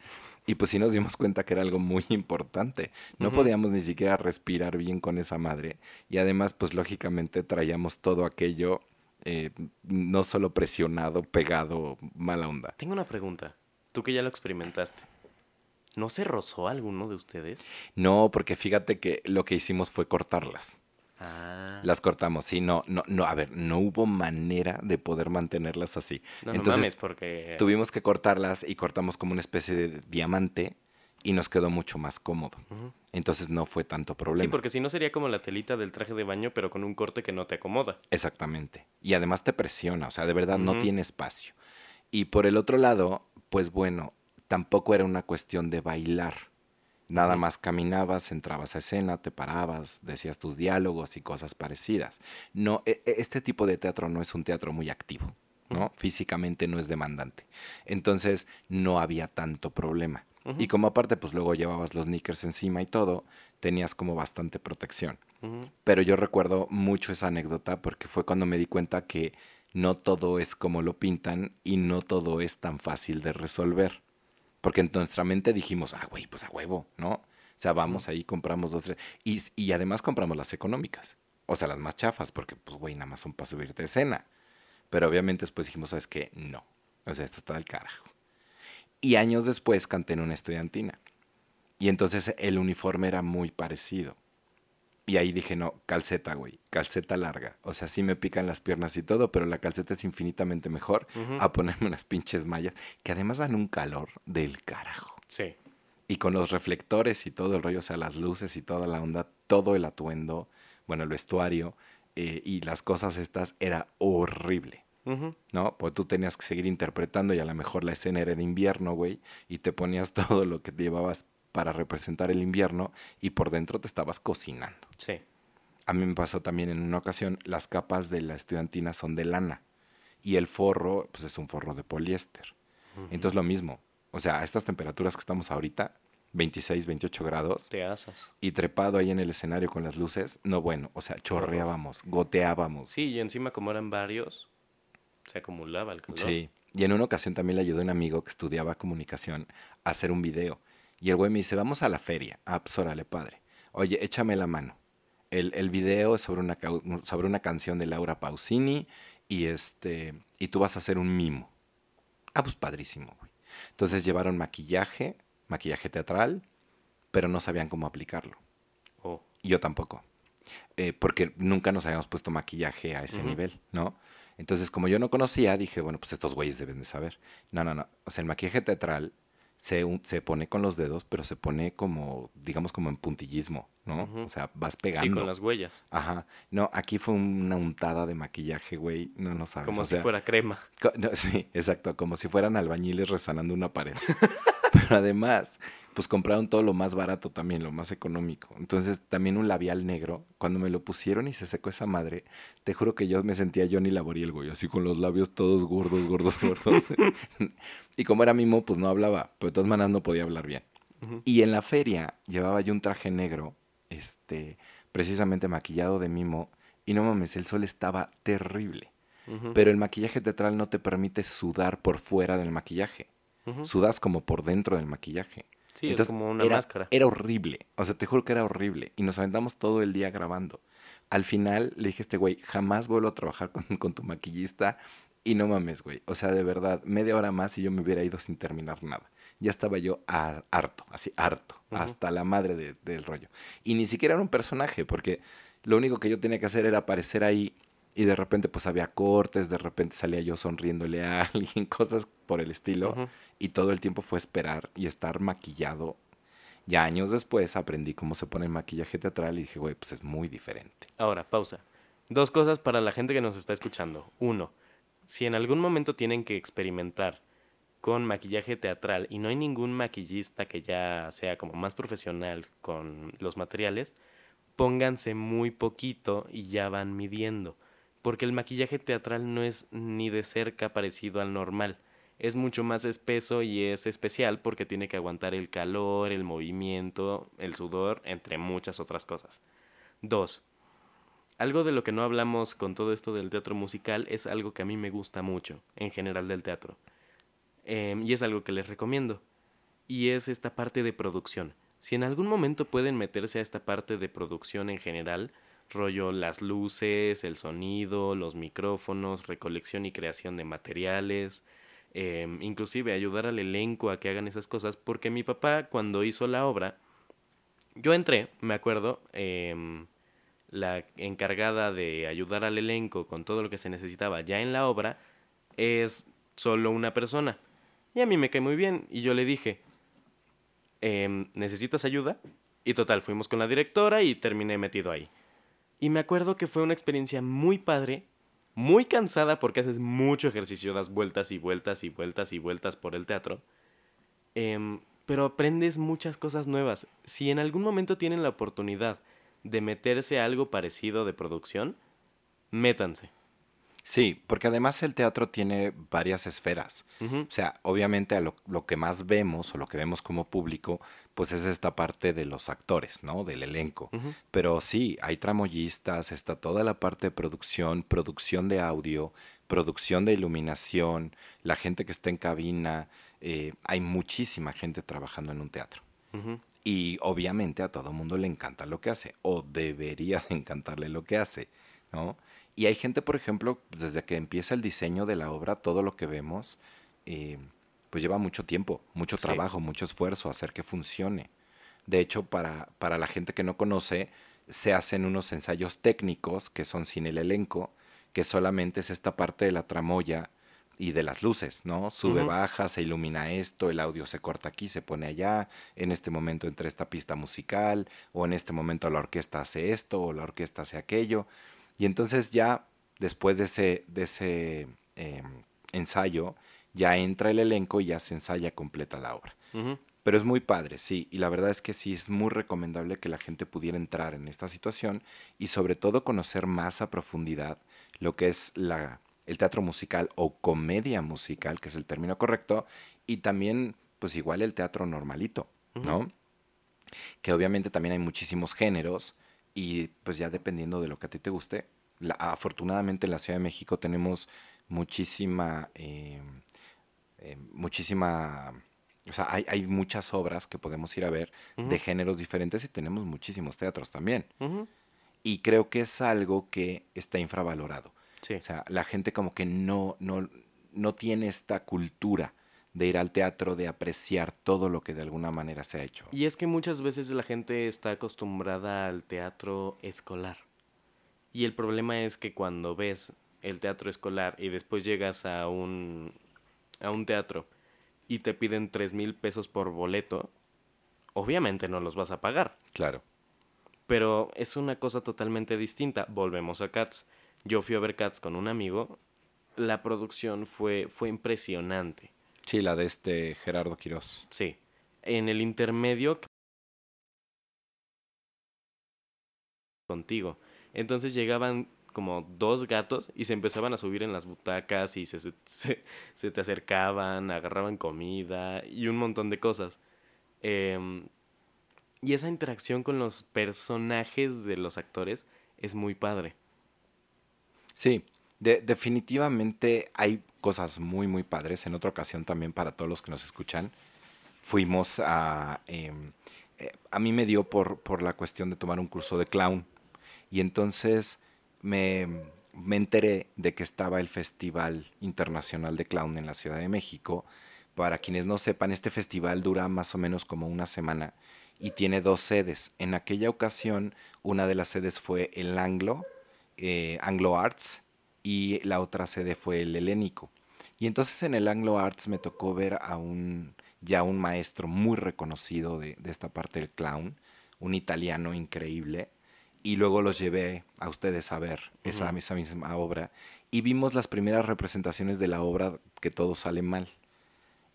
Y pues sí nos dimos cuenta que era algo muy importante. No podíamos ni siquiera respirar bien con esa madre. Y además, pues lógicamente traíamos todo aquello eh, no solo presionado, pegado, mala onda. Tengo una pregunta. Tú que ya lo experimentaste. ¿No se rozó alguno de ustedes? No, porque fíjate que lo que hicimos fue cortarlas. Ah. Las cortamos, sí, no, no, no, a ver, no hubo manera de poder mantenerlas así. No, no Entonces mames, porque... tuvimos que cortarlas y cortamos como una especie de diamante y nos quedó mucho más cómodo. Entonces no fue tanto problema. Sí, porque si no sería como la telita del traje de baño, pero con un corte que no te acomoda. Exactamente. Y además te presiona, o sea, de verdad no tiene espacio. Y por el otro lado, pues bueno, tampoco era una cuestión de bailar. Nada más caminabas, entrabas a escena, te parabas, decías tus diálogos y cosas parecidas. No, e- e- este tipo de teatro no es un teatro muy activo, ¿no? Físicamente no es demandante. Entonces no había tanto problema. Y como aparte, pues luego llevabas los knickers encima y todo, tenías como bastante protección. Pero yo recuerdo mucho esa anécdota porque fue cuando me di cuenta que no todo es como lo pintan y no todo es tan fácil de resolver. Porque en nuestra mente dijimos, ah, güey, pues a huevo, ¿no? O sea, vamos ahí, compramos dos, tres. Y, y además compramos las económicas. O sea, las más chafas, porque, pues, güey, nada más son para subirte de escena. Pero obviamente después dijimos, ¿sabes qué? No. O sea, esto está del carajo. Y años después canté en una estudiantina. Y entonces el uniforme era muy parecido. Y ahí dije, no, calceta, güey, calceta larga. O sea, sí me pican las piernas y todo, pero la calceta es infinitamente mejor a ponerme unas pinches mallas que además dan un calor del carajo. Sí. Y con los reflectores y todo el rollo, o sea, las luces y toda la onda, todo el atuendo, bueno, el vestuario eh, y las cosas estas, era horrible. ¿no? Pues tú tenías que seguir interpretando y a lo mejor la escena era de invierno, güey, y te ponías todo lo que te llevabas para representar el invierno y por dentro te estabas cocinando. Sí. A mí me pasó también en una ocasión, las capas de la estudiantina son de lana y el forro, pues es un forro de poliéster. Entonces lo mismo, o sea, a estas temperaturas que estamos ahorita, 26, 28 grados, Te asas. y trepado ahí en el escenario con las luces, no bueno, o sea, chorreábamos, goteábamos. Sí, y encima como eran varios, se acumulaba el calor. Sí. Y en una ocasión también le ayudó un amigo que estudiaba comunicación a hacer un video. Y el güey me dice, vamos a la feria. Ah, pues órale, padre. Oye, échame la mano. El, el video es sobre una, sobre una canción de Laura Pausini y, este, y tú vas a hacer un mimo. Ah, pues padrísimo, güey. Entonces llevaron maquillaje, maquillaje teatral, pero no sabían cómo aplicarlo. Oh, Y Yo tampoco. Eh, porque nunca nos habíamos puesto maquillaje a ese nivel, ¿no? Entonces, como yo no conocía, dije, bueno, pues estos güeyes deben de saber. No, no, no. O sea, el maquillaje teatral se, se pone con los dedos, pero se pone como, digamos, como en puntillismo, ¿no? O sea, vas sí, pegando. con las huellas. Ajá. No, aquí fue una untada de maquillaje, güey. No, no sabes. Como o si sea, fuera crema. No, sí, exacto, como si fueran albañiles resanando una pared. Pero además, pues compraron todo lo más barato también, lo más económico. Entonces, también un labial negro. Cuando me lo pusieron y se secó esa madre, te juro que yo me sentía Johnny Laboriel, güey, así con los labios todos gordos, gordos, gordos. y como era mimo, pues no hablaba, pero de todas maneras no podía hablar bien. Y en la feria llevaba yo un traje negro, este, precisamente maquillado de mimo, y no mames, el sol estaba terrible. Pero el maquillaje teatral no te permite sudar por fuera del maquillaje. Ujú. Sudas como por dentro del maquillaje. Sí, es como una era, máscara. Era horrible. O sea, te juro que era horrible. Y nos aventamos todo el día grabando. Al final le dije a este güey, jamás vuelvo a trabajar con, con tu maquillista. Y no mames, güey. O sea, de verdad, media hora más y yo me hubiera ido sin terminar nada. Ya estaba yo a- harto, así harto. Hasta la madre de- del rollo. Y ni siquiera era un personaje, porque lo único que yo tenía que hacer era aparecer ahí y de repente pues había cortes, de repente salía yo sonriéndole a alguien, cosas por el estilo. Y todo el tiempo fue esperar y estar maquillado. Ya años después aprendí cómo se pone el maquillaje teatral y dije, güey, pues es muy diferente. Ahora, pausa. Dos cosas para la gente que nos está escuchando. Uno, si en algún momento tienen que experimentar con maquillaje teatral y no hay ningún maquillista que ya sea como más profesional con los materiales, pónganse muy poquito y ya van midiendo. Porque el maquillaje teatral no es ni de cerca parecido al normal. Es mucho más espeso y es especial porque tiene que aguantar el calor, el movimiento, el sudor, entre muchas otras cosas. Dos, algo de lo que no hablamos con todo esto del teatro musical es algo que a mí me gusta mucho, en general del teatro. Em, y es algo que les recomiendo. Y es esta parte de producción. Si en algún momento pueden meterse a esta parte de producción en general, rollo las luces, el sonido, los micrófonos, recolección y creación de materiales, em, inclusive ayudar al elenco a que hagan esas cosas, porque mi papá cuando hizo la obra, yo entré, me acuerdo, em, la encargada de ayudar al elenco con todo lo que se necesitaba ya en la obra, es solo una persona. Y a mí me cae muy bien. Y yo le dije, em, ¿necesitas ayuda? Y total, fuimos con la directora y terminé metido ahí. Y me acuerdo que fue una experiencia muy padre, muy cansada porque haces mucho ejercicio, das vueltas y vueltas y vueltas y vueltas por el teatro. Em, pero aprendes muchas cosas nuevas. Si en algún momento tienen la oportunidad de meterse a algo parecido de producción, métanse. Sí, porque además el teatro tiene varias esferas. O sea, obviamente a lo, lo, que más vemos o lo que vemos como público, pues es esta parte de los actores, ¿no? Del elenco. Pero sí, hay tramoyistas, está toda la parte de producción, producción de audio, producción de iluminación, la gente que está en cabina. Eh, hay muchísima gente trabajando en un teatro. Y obviamente a todo mundo le encanta lo que hace, o debería de encantarle lo que hace, ¿no? Y hay gente, por ejemplo, desde que empieza el diseño de la obra, todo lo que vemos, eh, pues lleva mucho tiempo, mucho trabajo, mucho esfuerzo hacer que funcione. De hecho, para, para la gente que no conoce, se hacen unos ensayos técnicos que son sin el elenco, que solamente es esta parte de la tramoya y de las luces, ¿no? Sube, baja, se ilumina esto, el audio se corta aquí, se pone allá, en este momento entra esta pista musical, o en este momento la orquesta hace esto, o la orquesta hace aquello. Y entonces ya después de ese, de ese em, ensayo, ya entra el elenco y ya se ensaya completa la obra. Pero es muy padre, sí, y la verdad es que sí es muy recomendable que la gente pudiera entrar en esta situación y sobre todo conocer más a profundidad lo que es la, el teatro musical o comedia musical, que es el término correcto, y también pues igual el teatro normalito, ¿no? Que obviamente también hay muchísimos géneros y pues ya dependiendo de lo que a ti te guste. afortunadamente en la Ciudad de México tenemos muchísima, eh, eh, muchísima, o sea, hay, hay, muchas obras que podemos ir a ver de géneros diferentes y tenemos muchísimos teatros también. Y creo que es algo que está infravalorado. O sea, la gente como que no, no, no tiene esta cultura de ir al teatro, de apreciar todo lo que de alguna manera se ha hecho. Y es que muchas veces la gente está acostumbrada al teatro escolar. Y el problema es que cuando ves el teatro escolar y después llegas a un, a un teatro y te piden tres mil pesos por boleto, obviamente no los vas a pagar. Claro. Pero es una cosa totalmente distinta. Volvemos a Cats. Yo fui a ver Cats con un amigo. La producción fue, fue impresionante. Sí, la de este Gerardo Quirós. Sí. En el intermedio contigo. Entonces llegaban como dos gatos y se empezaban a subir en las butacas y se, se, te acercaban, agarraban comida y un montón de cosas. Em, y esa interacción con los personajes de los actores es muy padre. Sí, definitivamente hay cosas muy, muy padres. En otra ocasión también para todos los que nos escuchan, fuimos a... Em, eh, a mí me dio por, por la cuestión de tomar un curso de clown. Y entonces me, me enteré de que estaba el Festival Internacional de Clown en la Ciudad de México. Para quienes no sepan, este festival dura más o menos como una semana y tiene dos sedes. En aquella ocasión, una de las sedes fue el Anglo, eh, Anglo Arts, y la otra sede fue el helénico. Y entonces en el Anglo Arts me tocó ver a un ya un maestro muy reconocido de, esta parte del clown, un italiano increíble, y luego los llevé a ustedes a ver esa, misma obra, y vimos las primeras representaciones de la obra que todo sale mal.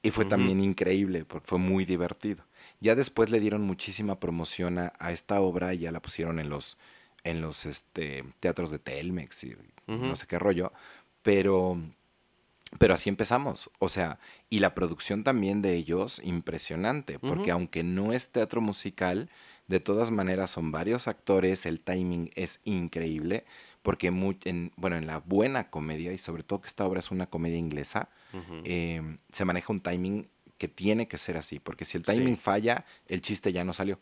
Y fue también increíble, porque fue muy divertido. Ya después le dieron muchísima promoción a, a esta obra y ya la pusieron en los en los este, teatros de Telmex y no sé qué rollo, pero, pero así empezamos, o sea, y la producción también de ellos impresionante, porque aunque no es teatro musical, de todas maneras son varios actores, el timing es increíble, porque en, bueno, en la buena comedia, y sobre todo que esta obra es una comedia inglesa, em, se maneja un timing que tiene que ser así, porque si el timing falla, el chiste ya no salió.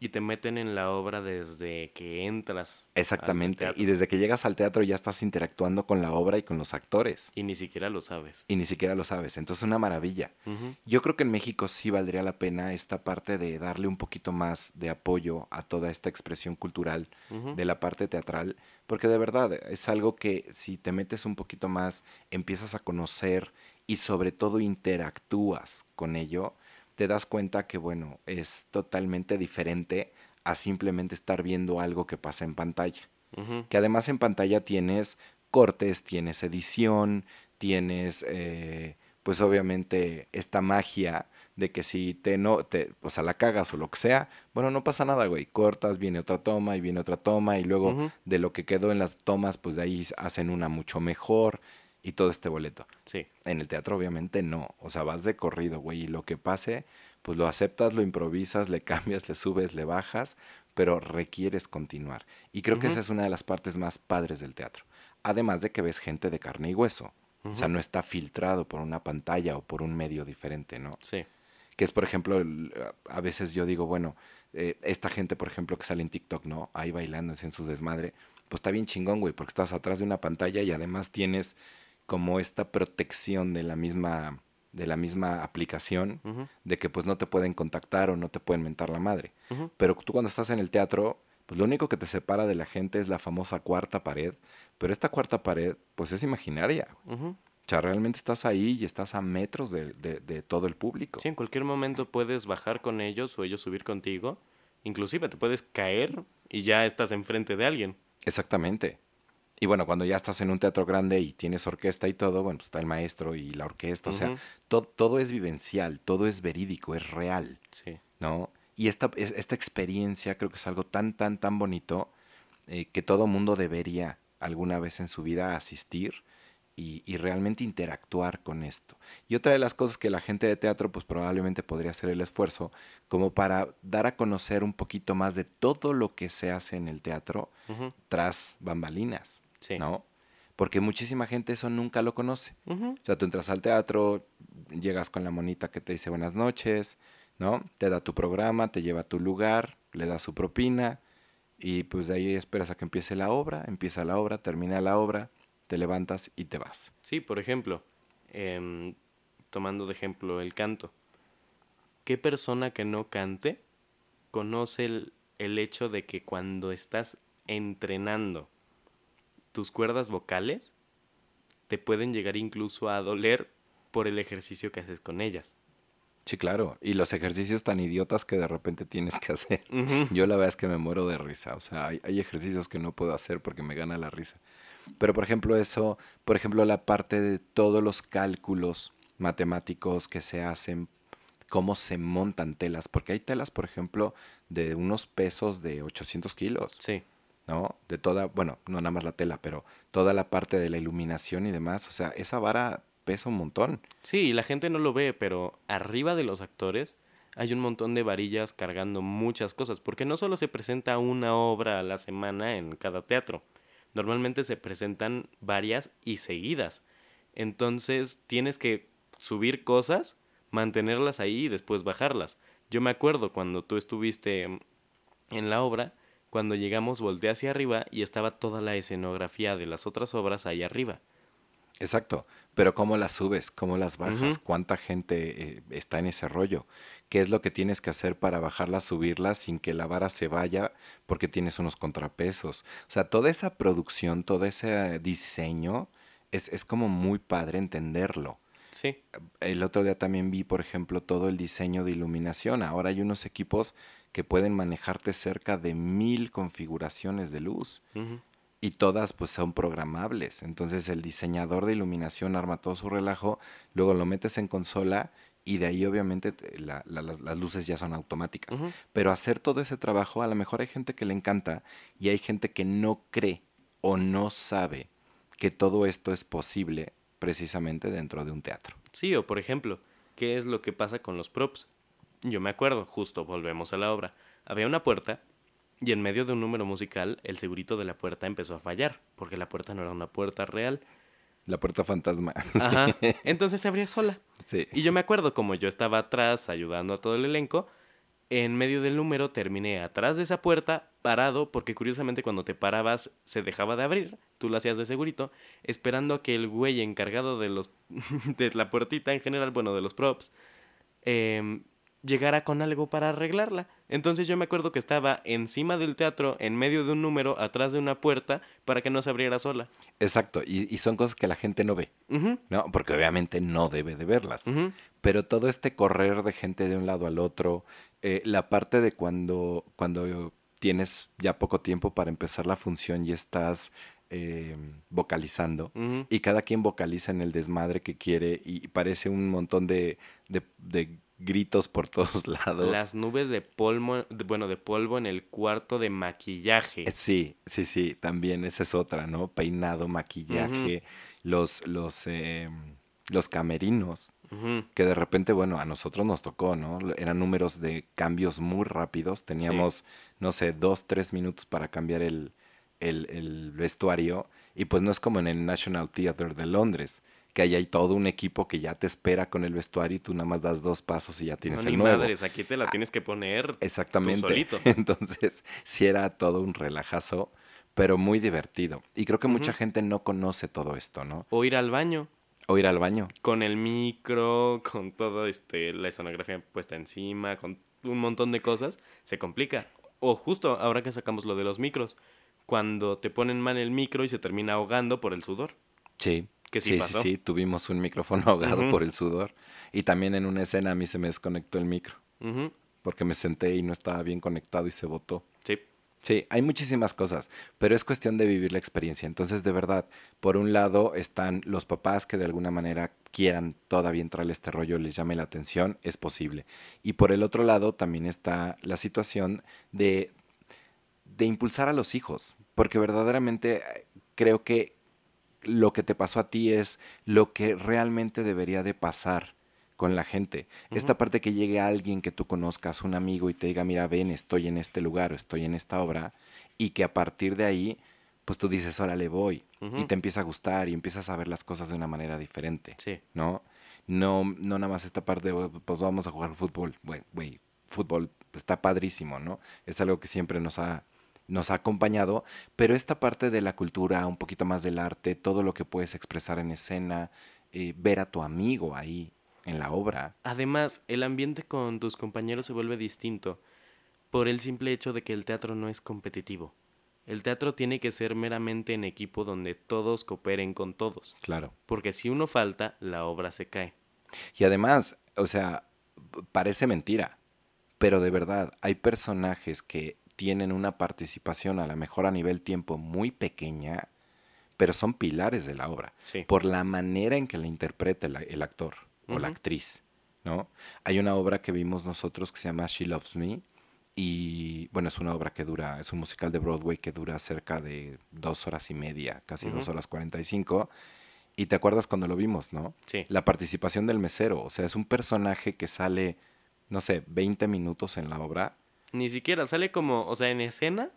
Y te meten en la obra desde que entras. Exactamente. Y desde que llegas al teatro ya estás interactuando con la obra y con los actores. Y ni siquiera lo sabes. Y ni siquiera lo sabes. Entonces, una maravilla. Yo creo que en México sí valdría la pena esta parte de darle un poquito más de apoyo a toda esta expresión cultural de la parte teatral, porque de verdad es algo que si te metes un poquito más, empiezas a conocer y sobre todo interactúas con ello, te das cuenta que bueno, es totalmente diferente a simplemente estar viendo algo que pasa en pantalla. Que además en pantalla tienes cortes, tienes edición, tienes eh, pues obviamente esta magia de que si te no, te, o sea, la cagas o lo que sea, bueno, no pasa nada, güey, cortas, viene otra toma y viene otra toma y luego de lo que quedó en las tomas, pues de ahí hacen una mucho mejor y todo este boleto. Sí. En el teatro obviamente no, o sea, vas de corrido, güey, y lo que pase, pues lo aceptas, lo improvisas, le cambias, le subes, le bajas, pero requieres continuar. Y creo que esa es una de las partes más padres del teatro. Además de que ves gente de carne y hueso. O sea, no está filtrado por una pantalla o por un medio diferente, ¿no? Sí. Que es, por ejemplo, el- a veces yo digo, bueno, eh, esta gente, por ejemplo, que sale en TikTok, ¿no? Ahí bailando en su desmadre, pues está bien chingón, güey, porque estás atrás de una pantalla y además tienes como esta protección de la misma, de la misma aplicación, de que pues no te pueden contactar o no te pueden mentar la madre. Pero tú cuando estás en el teatro, pues lo único que te separa de la gente es la famosa cuarta pared, pero esta cuarta pared, pues es imaginaria. Ujú. O sea, realmente estás ahí y estás a metros de, de- de todo el público. Sí, en cualquier momento puedes bajar con ellos o ellos subir contigo. Inclusive te puedes caer y ya estás enfrente de alguien. Exactamente. Y bueno, cuando ya estás en un teatro grande y tienes orquesta y todo, bueno, pues está el maestro y la orquesta, o sea, to- todo es vivencial, todo es verídico, es real, Sí. ¿no? Y esta, es- esta experiencia creo que es algo tan, tan, tan bonito eh, que todo mundo debería alguna vez en su vida asistir y, y realmente interactuar con esto. Y otra de las cosas que la gente de teatro pues probablemente podría hacer el esfuerzo como para dar a conocer un poquito más de todo lo que se hace en el teatro tras bambalinas, Sí. ¿no? Porque muchísima gente eso nunca lo conoce. O sea, tú entras al teatro, llegas con la monita que te dice buenas noches, ¿no? Te da tu programa, te lleva a tu lugar, le da su propina y pues de ahí esperas a que empiece la obra, empieza la obra, termina la obra, te levantas y te vas. Sí, por ejemplo, em, tomando de ejemplo el canto. ¿Qué persona que no cante conoce el, el hecho de que cuando estás entrenando tus cuerdas vocales, te pueden llegar incluso a doler por el ejercicio que haces con ellas? Sí, claro. Y los ejercicios tan idiotas que de repente tienes que hacer. Yo la verdad es que me muero de risa. O sea, hay, hay ejercicios que no puedo hacer porque me gana la risa. Pero por ejemplo eso, por ejemplo la parte de todos los cálculos matemáticos que se hacen, cómo se montan telas, porque hay telas, por ejemplo, de unos pesos de 800 kilos, Sí, ¿no? De toda, bueno, no nada más la tela, pero toda la parte de la iluminación y demás. O sea, esa vara pesa un montón. sí, la gente no lo ve, pero arriba de los actores hay un montón de varillas cargando muchas cosas, porque no solo se presenta una obra a la semana en cada teatro, normalmente se presentan varias y seguidas. Entonces tienes que subir cosas, mantenerlas ahí y después bajarlas. Yo me acuerdo cuando tú estuviste en la obra, cuando llegamos volteé hacia arriba y estaba toda la escenografía de las otras obras ahí arriba. Exacto, pero ¿cómo las subes? ¿Cómo las bajas? ¿Cuánta gente eh, está en ese rollo? ¿Qué es lo que tienes que hacer para bajarlas, subirlas sin que la vara se vaya porque tienes unos contrapesos? O sea, toda esa producción, todo ese diseño, es, es como muy padre entenderlo. Sí, El otro día también vi, por ejemplo, todo el diseño de iluminación. Ahora hay unos equipos que pueden manejarte cerca de mil configuraciones de luz y todas pues son programables. Entonces el diseñador de iluminación arma todo su relajo, luego lo metes en consola y de ahí obviamente te- la- la- las, las luces ya son automáticas. Pero hacer todo ese trabajo, a lo mejor hay gente que le encanta y hay gente que no cree o no sabe que todo esto es posible precisamente dentro de un teatro. Sí, o por ejemplo, ¿qué es lo que pasa con los props? Yo me acuerdo, justo volvemos a la obra. Había una puerta y en medio de un número musical el segurito de la puerta empezó a fallar, porque la puerta no era una puerta real. La puerta fantasma. Ajá. Entonces se abría sola. sí. Y yo me acuerdo como yo estaba atrás ayudando a todo el elenco, en medio del número terminé atrás de esa puerta, parado, porque curiosamente cuando te parabas se dejaba de abrir, tú lo hacías de segurito, esperando a que el güey encargado de los de la puertita en general, bueno, de los props, eh, llegara con algo para arreglarla. Entonces yo me acuerdo que estaba encima del teatro, en medio de un número, atrás de una puerta, para que no se abriera sola. Exacto, y, y son cosas que la gente no ve, ¿no? Porque obviamente no debe de verlas. Pero todo este correr de gente de un lado al otro, eh, la parte de cuando, cuando tienes ya poco tiempo para empezar la función y estás eh, vocalizando, y cada quien vocaliza en el desmadre que quiere y parece un montón de, de- de gritos por todos lados. Las nubes de polvo, bueno, de polvo en el cuarto de maquillaje. Eh, Sí, sí, sí, también esa es otra, ¿no? Peinado, maquillaje, los, los, eh, los camerinos, que de repente, bueno, a nosotros nos tocó, ¿no? Eran números de cambios muy rápidos, teníamos, no sé, dos, tres minutos para cambiar el, el, el vestuario, y pues no es como en el National Theatre de Londres, que ahí hay todo un equipo que ya te espera con el vestuario y tú nada más das dos pasos y ya tienes No, el ni nuevo. madres, aquí te la tienes que poner Exactamente. tú solito. Entonces, sí era todo un relajazo, pero muy divertido. Y creo que mucha gente no conoce todo esto, ¿no? O ir al baño. O ir al baño. Con el micro, con todo este, la escenografía puesta encima, con un montón de cosas, se complica. O justo ahora que sacamos lo de los micros, cuando te ponen mal el micro y se termina ahogando por el sudor. Sí. Que sí sí, pasó. sí, tuvimos un micrófono ahogado por el sudor. Y también en una escena a mí se me desconectó el micro, porque me senté y no estaba bien conectado y se botó. Sí. Sí, hay muchísimas cosas, pero es cuestión de vivir la experiencia. Entonces, de verdad, por un lado están los papás que de alguna manera quieran todavía entrarle este rollo, les llame la atención, es posible. Y por el otro lado también está la situación de, de impulsar a los hijos, porque verdaderamente eh, creo que lo que te pasó a ti es lo que realmente debería de pasar con la gente. Esta parte que llegue alguien que tú conozcas, un amigo, y te diga, mira, ven, estoy en este lugar o estoy en esta obra, y que a partir de ahí, pues tú dices, órale, voy, y te empieza a gustar y empiezas a ver las cosas de una manera diferente, Sí. ¿no? No, no nada más esta parte, de, pues vamos a jugar fútbol, güey, fútbol está padrísimo, ¿no? Es algo que siempre nos ha, nos ha acompañado, pero esta parte de la cultura, un poquito más del arte, todo lo que puedes expresar en escena, eh, ver a tu amigo ahí en la obra, Además, el ambiente con tus compañeros se vuelve distinto por el simple hecho de que el teatro no es competitivo. El teatro tiene que ser meramente en equipo donde todos cooperen con todos. claro. Porque si uno falta, la obra se cae. Y además, o sea, parece mentira, pero de verdad hay personajes que tienen una participación a lo mejor a nivel tiempo muy pequeña, pero son pilares de la obra, Sí. por la manera en que la interpreta el, el actor o la actriz, ¿no? Hay una obra que vimos nosotros que se llama She Loves Me y bueno, es una obra que dura, es un musical de Broadway que dura cerca de dos horas y media, casi dos horas cuarenta y cinco. Y te acuerdas cuando lo vimos, ¿no? Sí. La participación del mesero, o sea, es un personaje que sale, no sé, 20 minutos en la obra. Ni siquiera sale como, o sea, en escena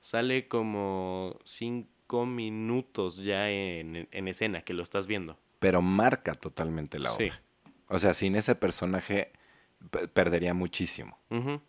sale como cinco minutos ya en, en escena que lo estás viendo. pero marca totalmente la Sí. obra. O sea, sin ese personaje pe- perdería muchísimo.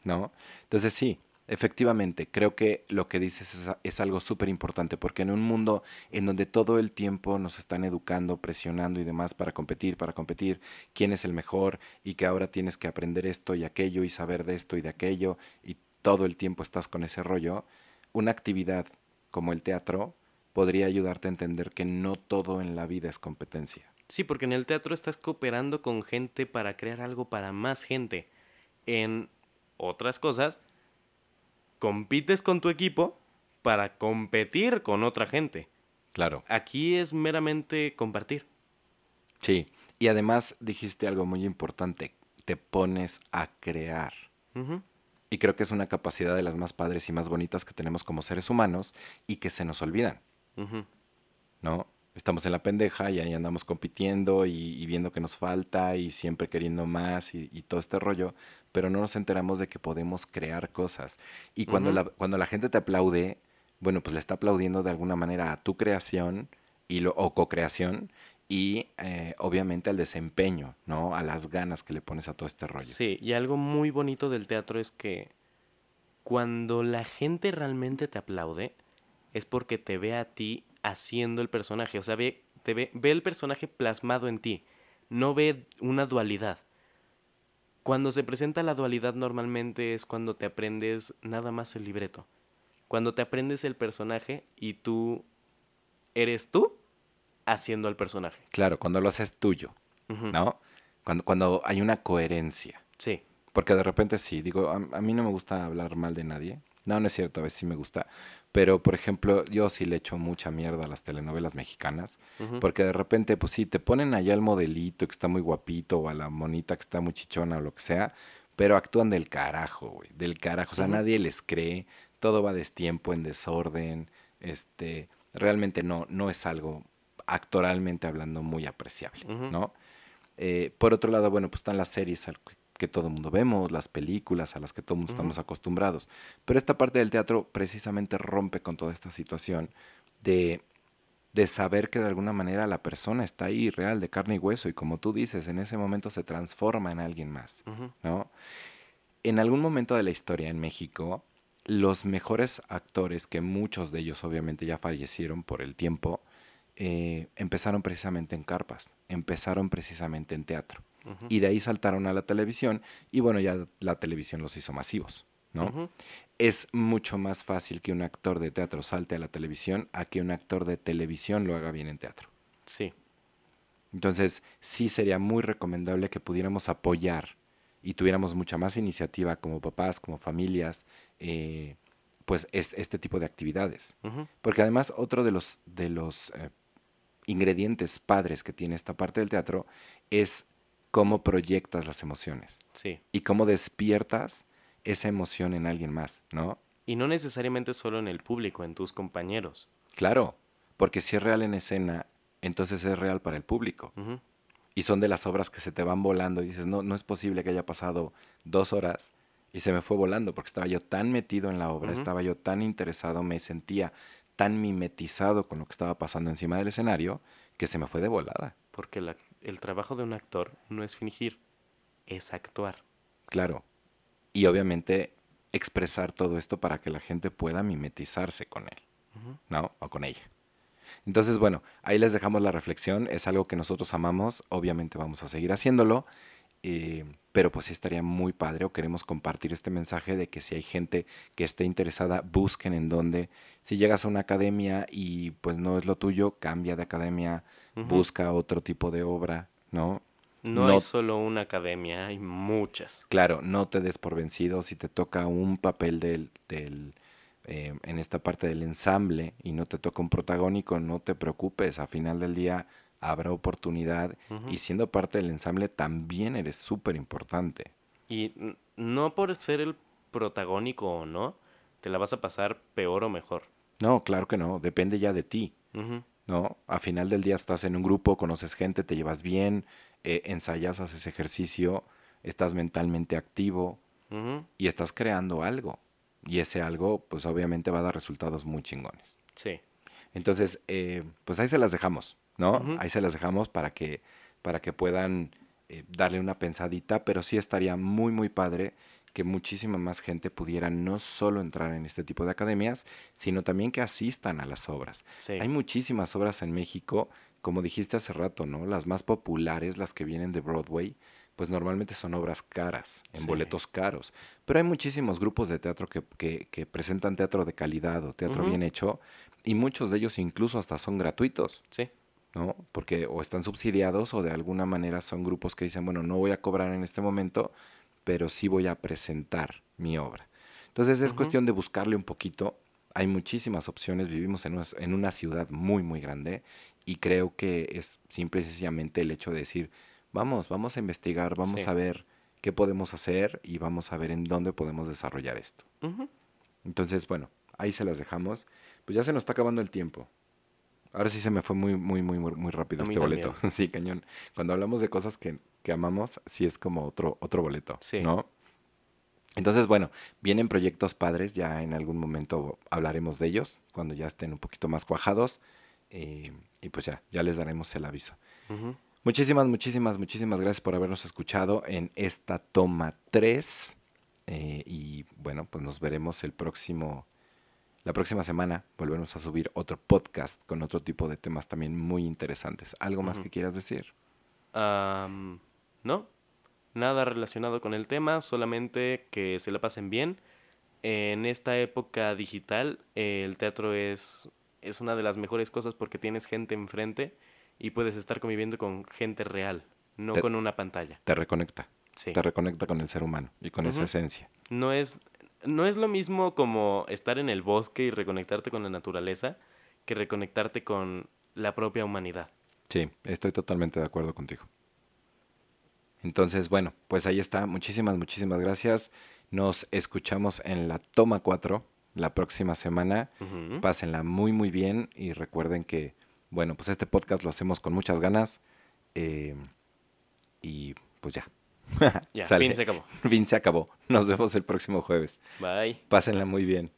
¿no? Entonces sí, efectivamente, creo que lo que dices es, algo súper importante, porque en un mundo en donde todo el tiempo nos están educando, presionando y demás para competir, para competir, quién es el mejor y que ahora tienes que aprender esto y aquello y saber de esto y de aquello y todo el tiempo estás con ese rollo, una actividad como el teatro podría ayudarte a entender que no todo en la vida es competencia. Sí, porque en el teatro estás cooperando con gente para crear algo para más gente. En otras cosas, compites con tu equipo para competir con otra gente. Claro. Aquí es meramente compartir. Sí, y además dijiste algo muy importante, te pones a crear. Y creo que es una capacidad de las más padres y más bonitas que tenemos como seres humanos y que se nos olvidan, Ujú. ¿no? Estamos en la pendeja y ahí andamos compitiendo y, y viendo que nos falta y siempre queriendo más y, y todo este rollo, pero no nos enteramos de que podemos crear cosas. Y cuando, la, cuando la gente te aplaude, bueno, pues le está aplaudiendo de alguna manera a tu creación y lo, o co-creación y eh, obviamente al desempeño, ¿no? A las ganas que le pones a todo este rollo. Sí, y algo muy bonito del teatro es que cuando la gente realmente te aplaude, es porque te ve a ti haciendo el personaje. O sea, ve, te ve, ve el personaje plasmado en ti. No ve una dualidad. Cuando se presenta la dualidad normalmente es cuando te aprendes nada más el libreto. Cuando te aprendes el personaje y tú eres tú haciendo el personaje. Claro, cuando lo haces tuyo, ¿no? Cuando, cuando hay una coherencia. Sí. Porque de repente sí, digo, a, a, mí no me gusta hablar mal de nadie. No, no es cierto, a veces sí me gusta. Pero, por ejemplo, yo sí le echo mucha mierda a las telenovelas mexicanas. Porque de repente, pues sí, te ponen allá el modelito que está muy guapito o a la monita que está muy chichona o lo que sea. Pero actúan del carajo, güey. Del carajo. O sea, nadie les cree. Todo va a destiempo, en desorden. Este, realmente no, no es algo actoralmente hablando muy apreciable, ¿no? Eh, por otro lado, bueno, pues están las series que todo el mundo vemos, las películas a las que todo el mundo estamos acostumbrados. Pero esta parte del teatro precisamente rompe con toda esta situación de, de saber que de alguna manera la persona está ahí real, de carne y hueso, y como tú dices, en ese momento se transforma en alguien más, ¿no? En algún momento de la historia en México, los mejores actores, que muchos de ellos obviamente ya fallecieron por el tiempo, eh, empezaron precisamente en carpas, empezaron precisamente en teatro. Y de ahí saltaron a la televisión y bueno, ya la televisión los hizo masivos, ¿no? Es mucho más fácil que un actor de teatro salte a la televisión a que un actor de televisión lo haga bien en teatro. Sí. Entonces, sí sería muy recomendable que pudiéramos apoyar y tuviéramos mucha más iniciativa como papás, como familias, eh, pues este tipo de actividades. Porque además otro de los, de los eh, ingredientes padres que tiene esta parte del teatro es cómo proyectas las emociones. Sí. Y cómo despiertas esa emoción en alguien más, ¿no? Y no necesariamente solo en el público, en tus compañeros. Claro, porque si es real en escena, entonces es real para el público. Y son de las obras que se te van volando y dices, no, no es posible que haya pasado dos horas y se me fue volando porque estaba yo tan metido en la obra, estaba yo tan interesado, me sentía tan mimetizado con lo que estaba pasando encima del escenario que se me fue de volada. Porque la, el trabajo de un actor no es fingir, es actuar. Claro. Y obviamente expresar todo esto para que la gente pueda mimetizarse con él, ¿no? O con ella. Entonces, bueno, ahí les dejamos la reflexión. Es algo que nosotros amamos. Obviamente vamos a seguir haciéndolo. Eh, pero pues sí estaría muy padre o queremos compartir este mensaje de que si hay gente que esté interesada, busquen en dónde. Si llegas a una academia y pues no es lo tuyo, cambia de academia, busca otro tipo de obra, ¿no? No, hay solo una academia, hay muchas. Claro, no te des por vencido si te toca un papel del, del eh, en esta parte del ensamble y no te toca un protagónico, no te preocupes, a final del día habrá oportunidad y siendo parte del ensamble también eres súper importante. Y no por ser el protagónico o no, te la vas a pasar peor o mejor. No, claro que no, depende ya de ti. ¿No? A final del día estás en un grupo, conoces gente, te llevas bien, eh, ensayas, haces ejercicio, estás mentalmente activo y estás creando algo. Y ese algo, pues obviamente va a dar resultados muy chingones. Sí. Entonces, eh, pues ahí se las dejamos. ¿No? Ahí se las dejamos para que, para que puedan eh, darle una pensadita, pero sí estaría muy, muy padre que muchísima más gente pudiera no solo entrar en este tipo de academias, sino también que asistan a las obras. Hay muchísimas obras en México, como dijiste hace rato, ¿no? Las más populares, las que vienen de Broadway, pues normalmente son obras caras, en boletos caros. Pero hay muchísimos grupos de teatro que, que, presentan teatro de calidad o teatro bien hecho, y muchos de ellos incluso hasta son gratuitos. Sí. ¿No? Porque o están subsidiados o de alguna manera son grupos que dicen, bueno, no voy a cobrar en este momento, pero sí voy a presentar mi obra. Entonces es cuestión de buscarle un poquito. Hay muchísimas opciones, vivimos en una, en una ciudad muy, muy grande y creo que es simple y sencillamente el hecho de decir, vamos, vamos a investigar, vamos a ver qué podemos hacer y vamos a ver en dónde podemos desarrollar esto. Entonces, bueno, ahí se las dejamos. Pues ya se nos está acabando el tiempo. Ahora sí se me fue muy, muy, muy, muy rápido este boleto. sí, cañón. Cuando hablamos de cosas que, amamos, sí es como otro, otro boleto, sí. ¿no? Entonces, bueno, vienen proyectos padres, ya en algún momento hablaremos de ellos, cuando ya estén un poquito más cuajados. Eh, y pues ya, ya les daremos el aviso. Muchísimas, muchísimas, muchísimas gracias por habernos escuchado en esta toma 3. eh, y bueno, pues nos veremos el próximo, la próxima semana. Volveremos a subir otro podcast con otro tipo de temas también muy interesantes. ¿Algo más que quieras decir? No, nada relacionado con el tema, solamente que se la pasen bien. En esta época digital, el teatro es, es una de las mejores cosas porque tienes gente enfrente y puedes estar conviviendo con gente real, no Te- con una pantalla. Te reconecta. Sí. Te reconecta con el ser humano y con esa esencia. No es, no es lo mismo como estar en el bosque y reconectarte con la naturaleza que reconectarte con la propia humanidad. Sí, estoy totalmente de acuerdo contigo. Entonces, bueno, pues ahí está. Muchísimas, muchísimas gracias. Nos escuchamos en la toma 4 la próxima semana. Ujú. Pásenla muy, muy bien y recuerden que, bueno, pues este podcast lo hacemos con muchas ganas. eh, y pues ya. Ya, Sale. fin se acabó. Fin se acabó. Nos vemos el próximo jueves. Bye. Pásenla muy bien.